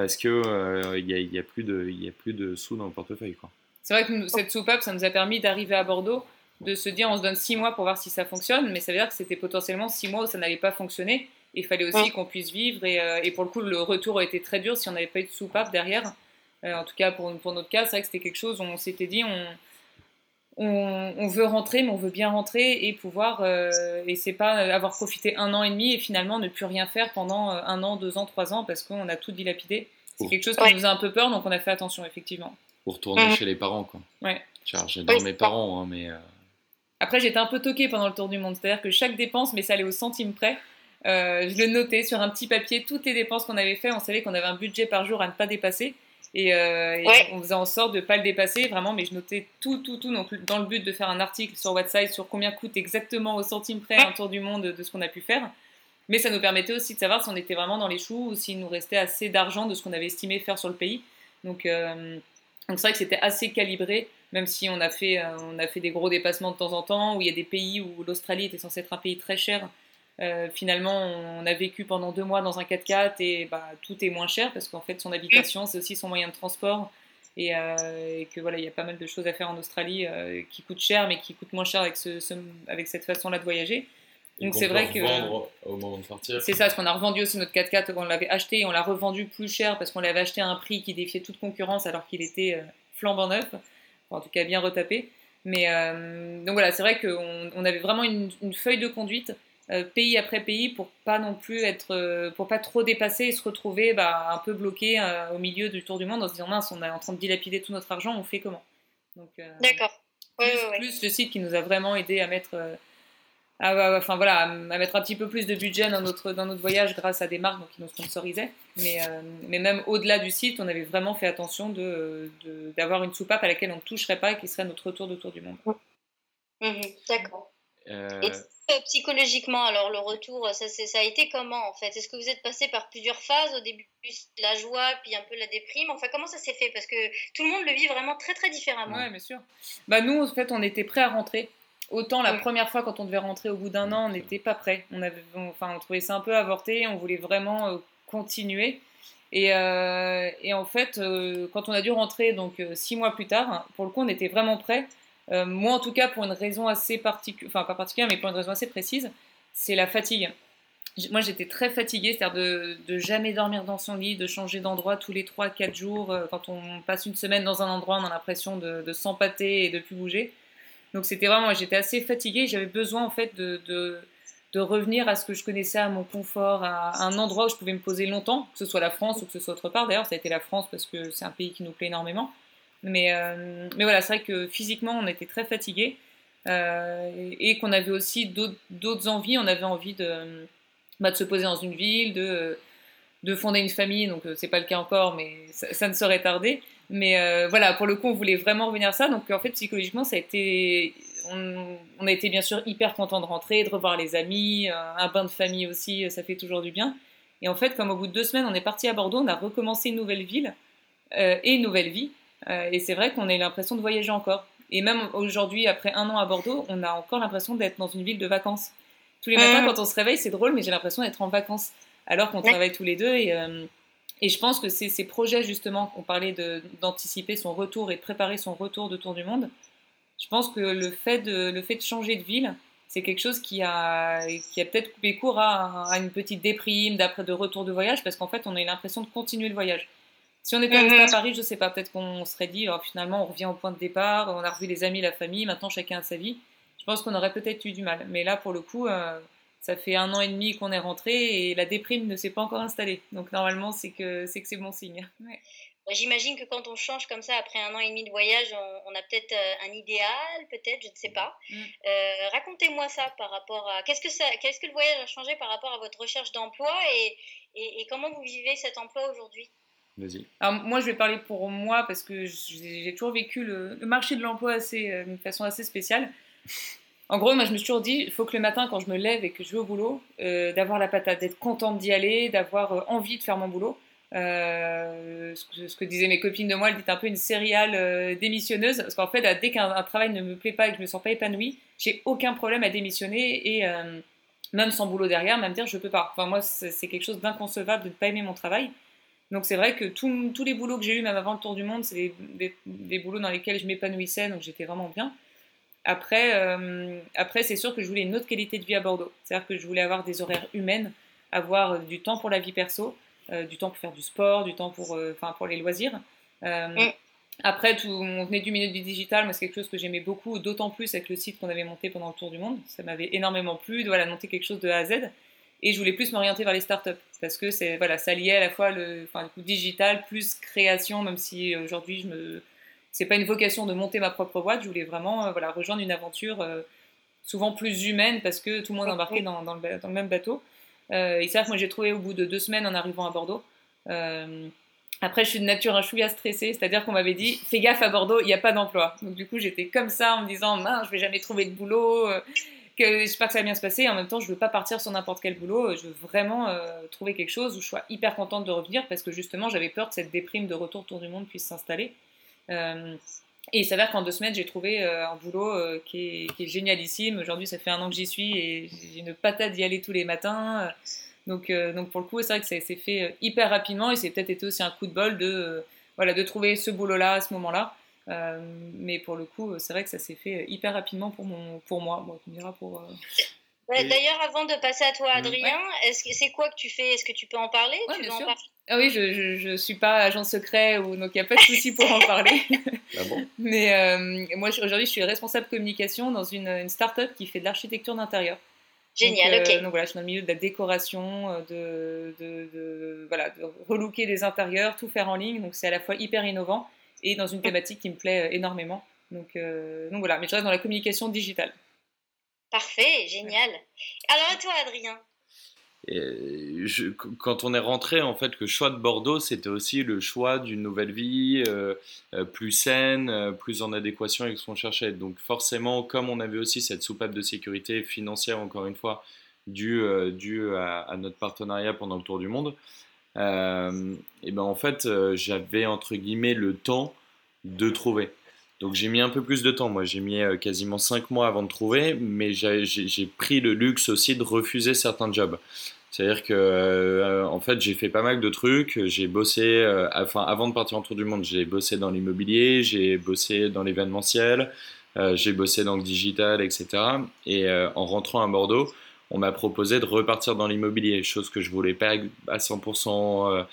parce que il euh, n'y a, plus de il a plus de sous dans le portefeuille quoi. C'est vrai que cette soupape, ça nous a permis d'arriver à Bordeaux, de se dire on se donne six mois pour voir si ça fonctionne, mais ça veut dire que c'était potentiellement six mois où ça n'allait pas fonctionner. Il fallait aussi qu'on puisse vivre. Et, et, pour le coup, le retour a été très dur si on n'avait pas eu de soupape derrière. en tout cas, pour, pour notre cas, c'est vrai que c'était quelque chose où on s'était dit, on, on, veut rentrer, mais on veut bien rentrer et pouvoir. Euh, et c'est pas avoir profité un an et demi et finalement ne plus rien faire pendant euh, un an, deux ans, trois ans parce qu'on a tout dilapidé. C'est quelque chose qui nous faisait un peu peur, donc on a fait attention, effectivement. Pour retourner mmh. chez les parents, quoi. Ouais. J'adore mes parents, hein, mais. Euh, Après, j'étais un peu toquée pendant le tour du monde. C'est-à-dire que chaque dépense, mais ça allait au centime près. je le notais sur un petit papier, toutes les dépenses qu'on avait fait. On savait qu'on avait un budget par jour à ne pas dépasser. Et, euh, on faisait en sorte de ne pas le dépasser, vraiment, mais je notais tout, tout, tout, donc, dans le but de faire un article sur WhatsApp sur combien coûte exactement au centime près un tour du monde de ce qu'on a pu faire. Mais ça nous permettait aussi de savoir si on était vraiment dans les choux ou s'il nous restait assez d'argent de ce qu'on avait estimé faire sur le pays. Donc, euh, donc c'est vrai que c'était assez calibré, même si on a, fait, euh, on a fait des gros dépassements de temps en temps, où il y a des pays où l'Australie était censée être un pays très cher, euh, finalement, on a vécu pendant deux mois dans un 4x4 et bah, tout est moins cher parce qu'en fait, son habitation, c'est aussi son moyen de transport. Et, euh, que voilà, il y a pas mal de choses à faire en Australie euh, qui coûtent cher, mais qui coûtent moins cher avec, ce, avec cette façon-là de voyager. Donc c'est vrai que au moment de partir. C'est ça, parce qu'on a revendu aussi notre 4x4, on l'avait acheté et on l'a revendu plus cher parce qu'on l'avait acheté à un prix qui défiait toute concurrence alors qu'il était flambant neuf, en tout cas bien retapé. Mais donc voilà, c'est vrai qu'on on avait vraiment une, une, feuille de conduite euh, pays après pays pour pas non plus être, euh, pour pas trop dépasser et se retrouver bah, un peu bloqué euh, au milieu du tour du monde en se disant mince, on est en train de dilapider tout notre argent, on fait comment? D'accord. plus, le site qui nous a vraiment aidé à mettre, enfin voilà, à, mettre un petit peu plus de budget dans notre dans notre voyage grâce à des marques qui nous sponsorisaient. Mais mais même au-delà du site, on avait vraiment fait attention de d'avoir une soupape à laquelle on ne toucherait pas et qui serait notre retour de tour du monde. Mmh d'accord. Euh, psychologiquement, alors le retour, ça, ça a été comment en fait? Est-ce que vous êtes passé par plusieurs phases? Au début, la joie, puis un peu la déprime. Enfin, comment ça s'est fait? Parce que tout le monde le vit vraiment très très différemment. Oui, bien sûr. Bah, nous, en fait, on était prêts à rentrer. Autant la première fois, quand on devait rentrer au bout d'un an, on n'était pas prêts. On, avait, enfin, on trouvait ça un peu avorté, on voulait vraiment euh, continuer. Et, euh, et, en fait, quand on a dû rentrer, donc six mois plus tard, pour le coup, on était vraiment prêts. Euh, moi, en tout cas, pour une raison assez particulière, pas particulière, mais pour une raison assez précise, c'est la fatigue. Moi, j'étais très fatiguée, c'est-à-dire de, jamais dormir dans son lit, de changer d'endroit tous les 3-4 jours. Euh, quand on passe une semaine dans un endroit, on a l'impression de, de s'empâter et de plus bouger. Donc c'était vraiment, j'étais assez fatiguée, j'avais besoin en fait de, de, revenir à ce que je connaissais, à mon confort, à un endroit où je pouvais me poser longtemps, que ce soit la France ou que ce soit autre part. D'ailleurs, ça a été la France parce que c'est un pays qui nous plaît énormément. Mais, euh, mais voilà, c'est vrai que physiquement, on était très fatigués euh, et, qu'on avait aussi d'autres envies. On avait envie de, bah, de se poser dans une ville, de, de fonder une famille. Donc, euh, c'est pas le cas encore, mais ça, ne saurait tarder. Mais voilà, pour le coup, on voulait vraiment revenir à ça. Donc, en fait, psychologiquement, ça a été. On, on a été bien sûr hyper content de rentrer, de revoir les amis, un bain de famille aussi, ça fait toujours du bien. Et en fait, comme au bout de deux semaines, on est parti à Bordeaux, on a recommencé une nouvelle ville et une nouvelle vie. Euh, et c'est vrai qu'on a l'impression de voyager encore. Et même aujourd'hui, après un an à Bordeaux, on a encore l'impression d'être dans une ville de vacances. Tous les matins, quand on se réveille, c'est drôle, mais j'ai l'impression d'être en vacances, alors qu'on travaille tous les deux. Et, euh, et je pense que c'est ces projets, justement, qu'on parlait d'anticiper son retour et de préparer son retour de tour du monde. Je pense que le fait de, le fait de changer de ville, c'est quelque chose qui a, qui a peut-être coupé court à, à, une petite déprime d'après de retour de voyage, parce qu'en fait, on a eu l'impression de continuer le voyage. Si on était resté à. Paris, je sais pas, peut-être qu'on serait dit, oh, finalement, on revient au point de départ, on a revu les amis, la famille, maintenant chacun a sa vie. Je pense qu'on aurait peut-être eu du mal. Mais là, pour le coup, euh, ça fait un an et demi qu'on est rentré et la déprime ne s'est pas encore installée. Donc normalement, c'est que c'est que c'est bon signe. J'imagine que quand on change comme ça après un an et demi de voyage, on, a peut-être euh, un idéal, peut-être, je ne sais pas. Mm. Euh, racontez-moi ça par rapport à qu'est-ce que ça, qu'est-ce que le voyage a changé par rapport à votre recherche d'emploi et, et comment vous vivez cet emploi aujourd'hui? Alors, moi, je vais parler pour moi parce que j'ai toujours vécu le, marché de l'emploi assez, euh, d'une façon assez spéciale. En gros, moi, je me suis toujours dit, il faut que le matin, quand je me lève et que je vais au boulot, euh, d'avoir la patate, d'être contente d'y aller, d'avoir euh, envie de faire mon boulot. ce, que, disaient mes copines de moi, elles disaient un peu une céréale démissionneuse, parce qu'en fait, dès qu'un travail ne me plaît pas et que je me sens pas épanouie, j'ai aucun problème à démissionner et même sans boulot derrière, même dire je peux pas. Enfin, moi, c'est quelque chose d'inconcevable de ne pas aimer mon travail. Donc c'est vrai que tous les boulots que j'ai eu, même avant le tour du monde, c'est des, boulots dans lesquels je m'épanouissais, donc j'étais vraiment bien. Après, euh, après c'est sûr que je voulais une autre qualité de vie à Bordeaux. C'est-à-dire que je voulais avoir des horaires humaines. avoir du temps pour la vie perso, du temps pour faire du sport, du temps pour, pour les loisirs. Mm. Après, tout, on venait du milieu du digital, mais c'est quelque chose que j'aimais beaucoup, d'autant plus avec le site qu'on avait monté pendant le tour du monde. Ça m'avait énormément plu de voilà, monter quelque chose de A à Z. Et je voulais plus m'orienter vers les startups parce que c'est voilà, ça liait à la fois le, enfin, coup digital plus création, même si aujourd'hui je me, c'est pas une vocation de monter ma propre boîte. Je voulais vraiment euh, voilà rejoindre une aventure euh, souvent plus humaine parce que tout le monde embarqué dans, dans, le, dans le même bateau. Euh, et que moi j'ai trouvé au bout de deux semaines en arrivant à Bordeaux. Euh, après, je suis de nature un chouïa stressée, c'est-à-dire qu'on m'avait dit fais gaffe à Bordeaux, il n'y a pas d'emploi. Donc du coup, j'étais comme ça en me disant mince, je vais jamais trouver de boulot, euh, que j'espère que ça va bien se passer. En même temps, je veux pas partir sur n'importe quel boulot, je veux vraiment euh, trouver quelque chose où je sois hyper contente de revenir parce que justement, j'avais peur que cette déprime de retour autour du monde puisse s'installer. Euh, et il s'avère qu'en deux semaines, j'ai trouvé un boulot qui est, qui, est, génialissime. Aujourd'hui, ça fait un an que j'y suis et j'ai une patate d'y aller tous les matins. Donc, euh, pour le coup, c'est vrai que ça s'est fait euh, hyper rapidement et c'est peut-être été aussi un coup de bol euh, de trouver ce boulot-là à ce moment-là. Mais pour le coup, c'est vrai que ça s'est fait hyper rapidement pour, mon, pour moi. Bon, tu me diras pour. D'ailleurs, avant de passer à toi, Adrien, est-ce que c'est quoi que tu fais? Est-ce que tu peux en parler? Tu bien sûr. ah oui, je ne suis pas agent secret, ou, donc il n'y a pas de souci pour en parler. ah bon? Mais moi, aujourd'hui, je suis responsable communication dans une, une start-up qui fait de l'architecture d'intérieur. Génial, donc, ok. Donc voilà, je suis dans le milieu de la décoration, euh, de, de, voilà, de relooker des intérieurs, tout faire en ligne. Donc c'est à la fois hyper innovant et dans une thématique qui me plaît euh, énormément. Donc, euh, donc voilà, mais je reste dans la communication digitale. Parfait, génial. Alors à toi, Adrien je, quand on est rentré, en fait, le choix de Bordeaux, c'était aussi le choix d'une nouvelle vie euh, plus saine, plus en adéquation avec ce qu'on cherchait. Donc forcément, comme on avait aussi cette soupape de sécurité financière, encore une fois, due, due à, notre partenariat pendant le Tour du Monde, et ben en fait, j'avais entre guillemets le temps de trouver. Donc j'ai mis un peu plus de temps, moi j'ai mis quasiment 5 mois avant de trouver, mais j'ai pris le luxe aussi de refuser certains jobs. C'est-à-dire que, euh, en fait, j'ai fait pas mal de trucs. J'ai bossé, euh, enfin, avant de partir en tour du monde, j'ai bossé dans l'immobilier, j'ai bossé dans l'événementiel, euh, j'ai bossé dans le digital, etc. Et en rentrant à Bordeaux, on m'a proposé de repartir dans l'immobilier, chose que je voulais pas à 100%.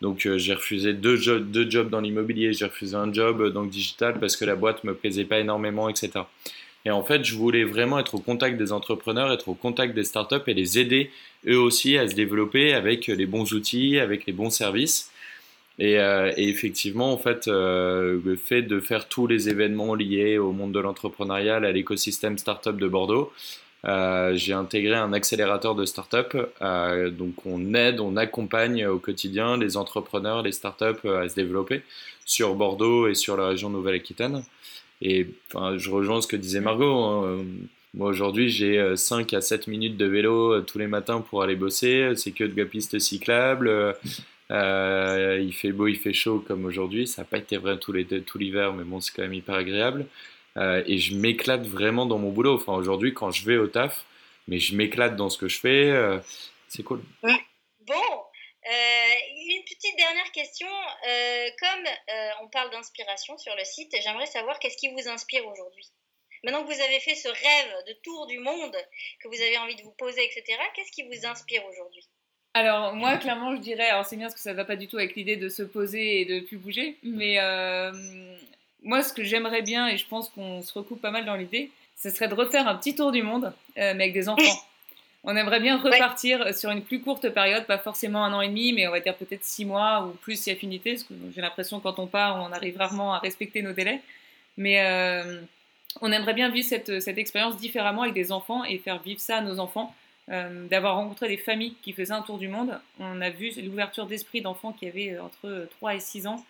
donc j'ai refusé deux, jobs dans l'immobilier, j'ai refusé un job dans le digital parce que la boîte me plaisait pas énormément, etc. Et en fait, je voulais vraiment être au contact des entrepreneurs, être au contact des startups et les aider eux aussi à se développer avec les bons outils, avec les bons services. Et, euh, effectivement, en fait, euh, le fait de faire tous les événements liés au monde de l'entrepreneuriat, à l'écosystème startup de Bordeaux, euh, j'ai intégré un accélérateur de startup. donc, on aide, on accompagne au quotidien les entrepreneurs, les startups à se développer sur Bordeaux et sur la région Nouvelle-Aquitaine. Et je rejoins ce que disait Margot. Hein. Moi aujourd'hui j'ai 5 euh, à 7 minutes de vélo euh, tous les matins pour aller bosser, c'est que de la piste cyclable, euh, il fait beau, il fait chaud comme aujourd'hui, ça n'a pas été vrai tout l'hiver mais bon c'est quand même hyper agréable. Et je m'éclate vraiment dans mon boulot. Enfin aujourd'hui quand je vais au taf, mais je m'éclate dans ce que je fais, c'est cool. Bon, une petite dernière question. comme on parle d'inspiration sur le site, j'aimerais savoir qu'est-ce qui vous inspire aujourd'hui? Maintenant que vous avez fait ce rêve de tour du monde, que vous avez envie de vous poser, etc., qu'est-ce qui vous inspire aujourd'hui? Alors moi clairement je dirais, alors c'est bien parce que ça ne va pas du tout avec l'idée de se poser et de plus bouger, mais euh, moi ce que j'aimerais bien et je pense qu'on se recoupe pas mal dans l'idée, ce serait de refaire un petit tour du monde euh, mais avec des enfants. On aimerait bien repartir sur une plus courte période, pas forcément un an et demi, mais on va dire peut-être six mois ou plus si affinité, parce que j'ai l'impression quand on part, on arrive rarement à respecter nos délais. Mais euh, on aimerait bien vivre cette, expérience différemment avec des enfants et faire vivre ça à nos enfants. Euh, d'avoir rencontré des familles qui faisaient un tour du monde. On a vu l'ouverture d'esprit d'enfants qui avaient entre 3 et 6 ans,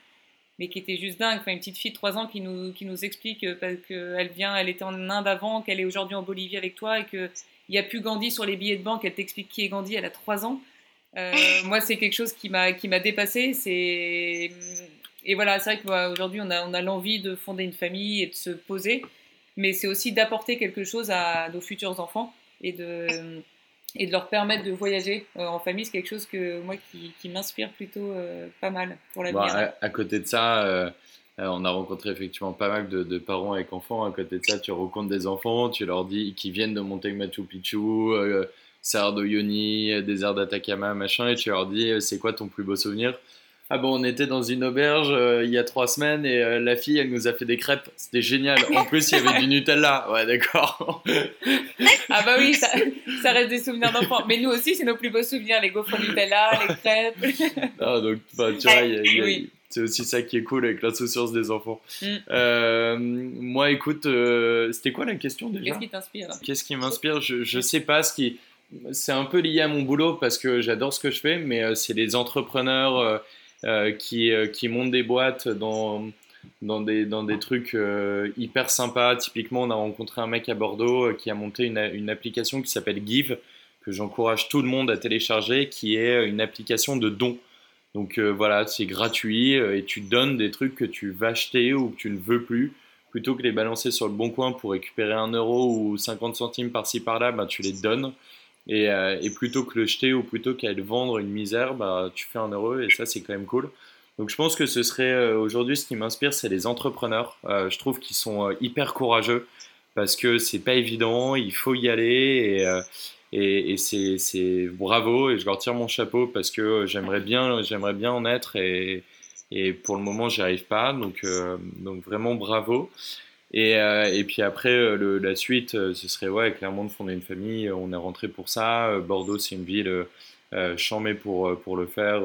mais qui était juste dingue. Enfin, une petite fille de 3 ans qui nous, qui nous explique euh, qu'elle vient, elle était en Inde avant, qu'elle est aujourd'hui en Bolivie avec toi et qu'il n'y a plus Gandhi sur les billets de banque. Elle t'explique qui est Gandhi, elle a 3 ans. moi, c'est quelque chose qui m'a dépassé. Et voilà, c'est vrai qu'aujourd'hui, on a, on a l'envie de fonder une famille et de se poser mais c'est aussi d'apporter quelque chose à nos futurs enfants et de, et de leur permettre de voyager euh, en famille. C'est quelque chose que moi qui, m'inspire plutôt euh, pas mal pour la Bon, à, côté de ça, euh, on a rencontré effectivement pas mal de, parents avec enfants. À côté de ça, tu rencontres des enfants, tu leur dis qu'ils viennent de monter Machu Picchu. Serre d'Oyoni, désert d'Atacama, machin, et tu leur dis c'est quoi ton plus beau souvenir? Ah bon, on était dans une auberge euh, il y a trois semaines et euh, la fille, elle nous a fait des crêpes. C'était génial. En plus, il y avait du Nutella. Ouais, d'accord. ah bah oui, ça, reste des souvenirs d'enfants. Mais nous aussi, c'est nos plus beaux souvenirs, les gaufres Nutella, les crêpes. ah, donc, bah, tu vois, c'est aussi ça qui est cool avec l'insouciance des enfants. Mm. Euh, moi, écoute, c'était quoi la question déjà? Qu'est-ce qui t'inspire? Qu'est-ce qui m'inspire? Je, je sais pas ce qui... C'est un peu lié à mon boulot parce que j'adore ce que je fais, mais c'est les entrepreneurs qui, euh, qui montent des boîtes dans, dans, des, dans des trucs euh, hyper sympas. Typiquement, on a rencontré un mec à Bordeaux qui a monté une, application qui s'appelle Give, que j'encourage tout le monde à télécharger, qui est une application de dons. Donc voilà, c'est gratuit et tu donnes des trucs que tu vas acheter ou que tu ne veux plus. Plutôt que les balancer sur le bon coin pour récupérer un euro ou 50 centimes par-ci par-là, ben, tu les donnes. Euh, et, plutôt que le jeter ou plutôt qu'à le vendre une misère, bah, tu fais un heureux et ça, c'est quand même cool. Donc je pense que ce serait euh, aujourd'hui ce qui m'inspire, c'est les entrepreneurs. Euh, je trouve qu'ils sont hyper courageux parce que c'est pas évident, il faut y aller et, c'est bravo et je leur tire mon chapeau parce que j'aimerais bien, j'aimerais bien en être et, pour le moment j'y arrive pas. Donc vraiment bravo. Et, euh, et, puis après, euh, la suite, euh, ce serait ouais, clairement de fonder une famille. On est rentré pour ça. Bordeaux, c'est une ville euh, chamée pour, pour le faire.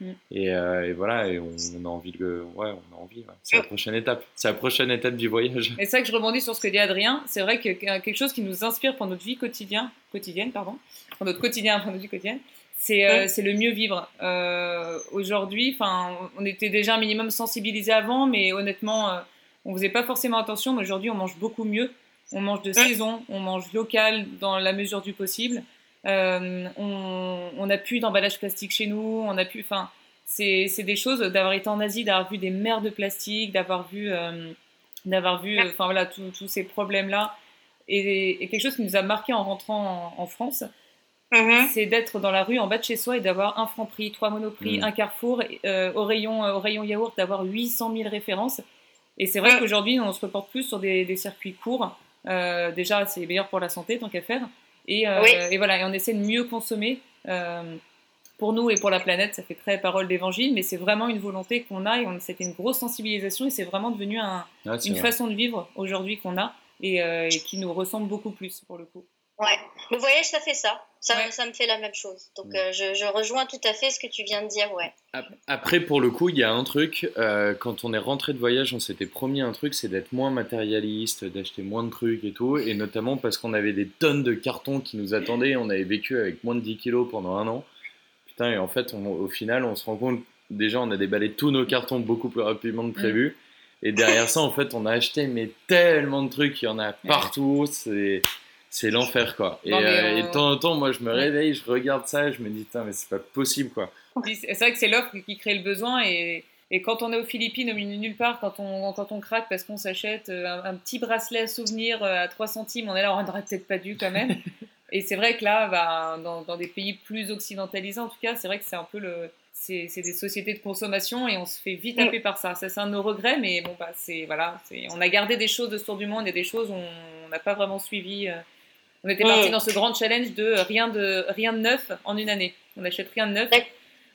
Mm. et, et, voilà, et on, a envie de. Ouais, on a envie. C'est la prochaine étape. C'est la prochaine étape du voyage. Et c'est vrai que je rebondis sur ce que dit Adrien. C'est vrai que quelque chose qui nous inspire pour notre vie quotidienne, quotidienne pardon, pour notre quotidien, pour notre vie quotidienne, c'est c'est le mieux vivre. Euh, Aujourd'hui, on était déjà un minimum sensibilisé avant, mais honnêtement, on faisait pas forcément attention, mais aujourd'hui on mange beaucoup mieux. On mange de saison, on mange local dans la mesure du possible. Euh, on n'a plus d'emballage plastique chez nous, on a plus, enfin, c'est des choses d'avoir été en Asie, d'avoir vu des mers de plastique, d'avoir vu, euh, d'avoir vu, enfin voilà, tous ces problèmes-là, et, quelque chose qui nous a marqué en rentrant en, France, mm-hmm. c'est d'être dans la rue en bas de chez soi et d'avoir un franc prix, trois monoprix, mm. un carrefour, euh, au rayon, au rayon yaourt, d'avoir 800 000 références. Et c'est vrai qu'aujourd'hui, on se reporte plus sur des, circuits courts. Euh, déjà, c'est meilleur pour la santé, tant qu'à faire. Et, euh, et, voilà, et on essaie de mieux consommer. Euh, pour nous et pour la planète, ça fait très parole d'évangile, mais c'est vraiment une volonté qu'on a et c'était une grosse sensibilisation et c'est vraiment devenu un, une façon de vivre aujourd'hui qu'on a et, et qui nous ressemble beaucoup plus pour le coup. Ouais, le voyage, ça fait ça. Ça, ça me fait la même chose. Donc, euh, je, je, rejoins tout à fait ce que tu viens de dire, ouais. Après, pour le coup, il y a un truc. Euh, quand on est rentré de voyage, on s'était promis un truc, c'est d'être moins matérialiste, d'acheter moins de trucs et tout. Et notamment parce qu'on avait des tonnes de cartons qui nous attendaient. On avait vécu avec moins de 10 kilos pendant un an. Putain, et en fait, au final, on se rend compte, déjà, on a déballé tous nos cartons beaucoup plus rapidement que prévu. Et derrière ça, en fait, on a acheté mais tellement de trucs, il y en a partout. C'est c'est l'enfer quoi. Et, euh, de temps en temps, moi je me réveille, je regarde ça et je me dis, mais c'est pas possible quoi. C'est vrai que c'est l'offre qui crée le besoin et, et, quand on est aux Philippines, au milieu de nulle part, quand on, quand on craque parce qu'on s'achète euh, un, petit bracelet à souvenir euh, à 3 centimes, on est là, on n'aurait peut-être pas dû quand même. et c'est vrai que là, bah, dans, dans, des pays plus occidentalisés en tout cas, c'est vrai que c'est un peu le. C'est des sociétés de consommation et on se fait vite taper par ça. Ça, c'est un de nos regrets, mais bon, bah, c'est. Voilà. On a gardé des choses de ce tour du monde et des choses où on n'a pas vraiment suivi. On était parti dans ce grand challenge de rien de rien de neuf en une année. On n'achète rien de neuf.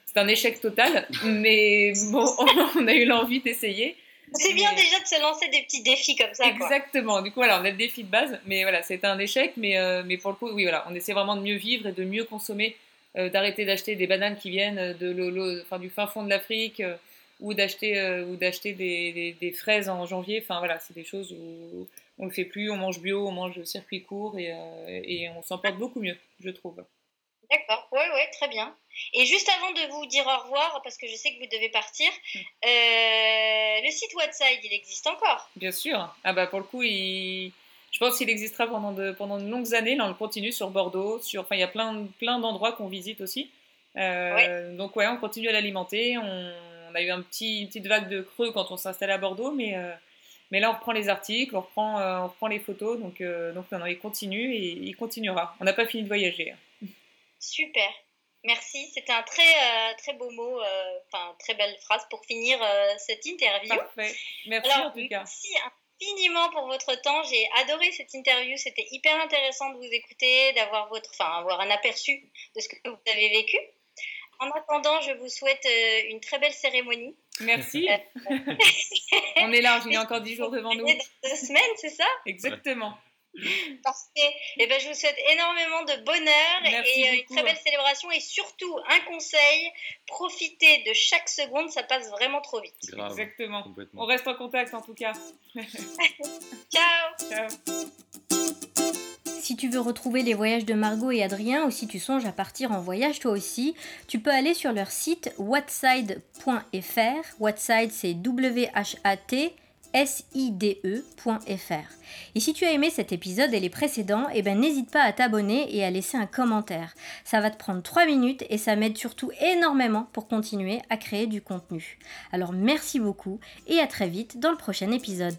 C'est un échec total, mais bon, on a eu l'envie d'essayer. C'est bien déjà de se lancer des petits défis comme ça. Exactement. Du coup, voilà, on a le défi de base, mais voilà, c'était un échec, mais, euh, mais pour le coup, oui, voilà, on essaie vraiment de mieux vivre et de mieux consommer, euh, d'arrêter d'acheter des bananes qui viennent de enfin, du fin fond de l'Afrique euh, ou d'acheter ou d'acheter des, des, des, fraises en janvier. Enfin voilà, c'est des choses où on le fait plus, on mange bio, on mange circuit court et, euh, et on s'en porte beaucoup mieux, je trouve. D'accord, oui, oui, très bien. Et juste avant de vous dire au revoir, parce que je sais que vous devez partir, hmm. euh, le site Whatside, il existe encore? Bien sûr. Ah bah pour le coup, il... je pense qu'il existera pendant de, pendant de longues années. Là, on le continue sur Bordeaux, sur... Enfin, il y a plein, plein d'endroits qu'on visite aussi. Euh, donc ouais, on continue à l'alimenter. On... a eu un petit, une petite vague de creux quand on s'est installé à Bordeaux, mais... Mais là, on reprend les articles, on reprend, euh, on reprend les photos, donc, euh, donc non, il continue et il continuera. On n'a pas fini de voyager. Hein. Super. Merci, c'était un très, euh, très beau mot, enfin très belle phrase pour finir cette interview. Parfait. Merci en tout cas. Merci infiniment pour votre temps. J'ai adoré cette interview. C'était hyper intéressant de vous écouter, d'avoir votre, enfin, avoir un aperçu de ce que vous avez vécu. En attendant, je vous souhaite une très belle cérémonie. Merci. On est large, il y a encore 10 jours devant nous. Dans deux semaines, c'est ça? Exactement. Parfait. Et eh ben, je vous souhaite énormément de bonheur et euh, une très belle célébration. Et surtout, un conseil profitez de chaque seconde, ça passe vraiment trop vite. Exactement. On reste en contact en tout cas. Ciao. Ciao. Si tu veux retrouver les voyages de Margot et Adrien ou si tu songes à partir en voyage toi aussi, tu peux aller sur leur site whatside.fr. Whatside c'est W-H-A-T side.fr. Et si tu as aimé cet épisode et les précédents, eh ben n'hésite pas à t'abonner et à laisser un commentaire. Ça va te prendre 3 minutes et ça m'aide surtout énormément pour continuer à créer du contenu. Alors merci beaucoup et à très vite dans le prochain épisode.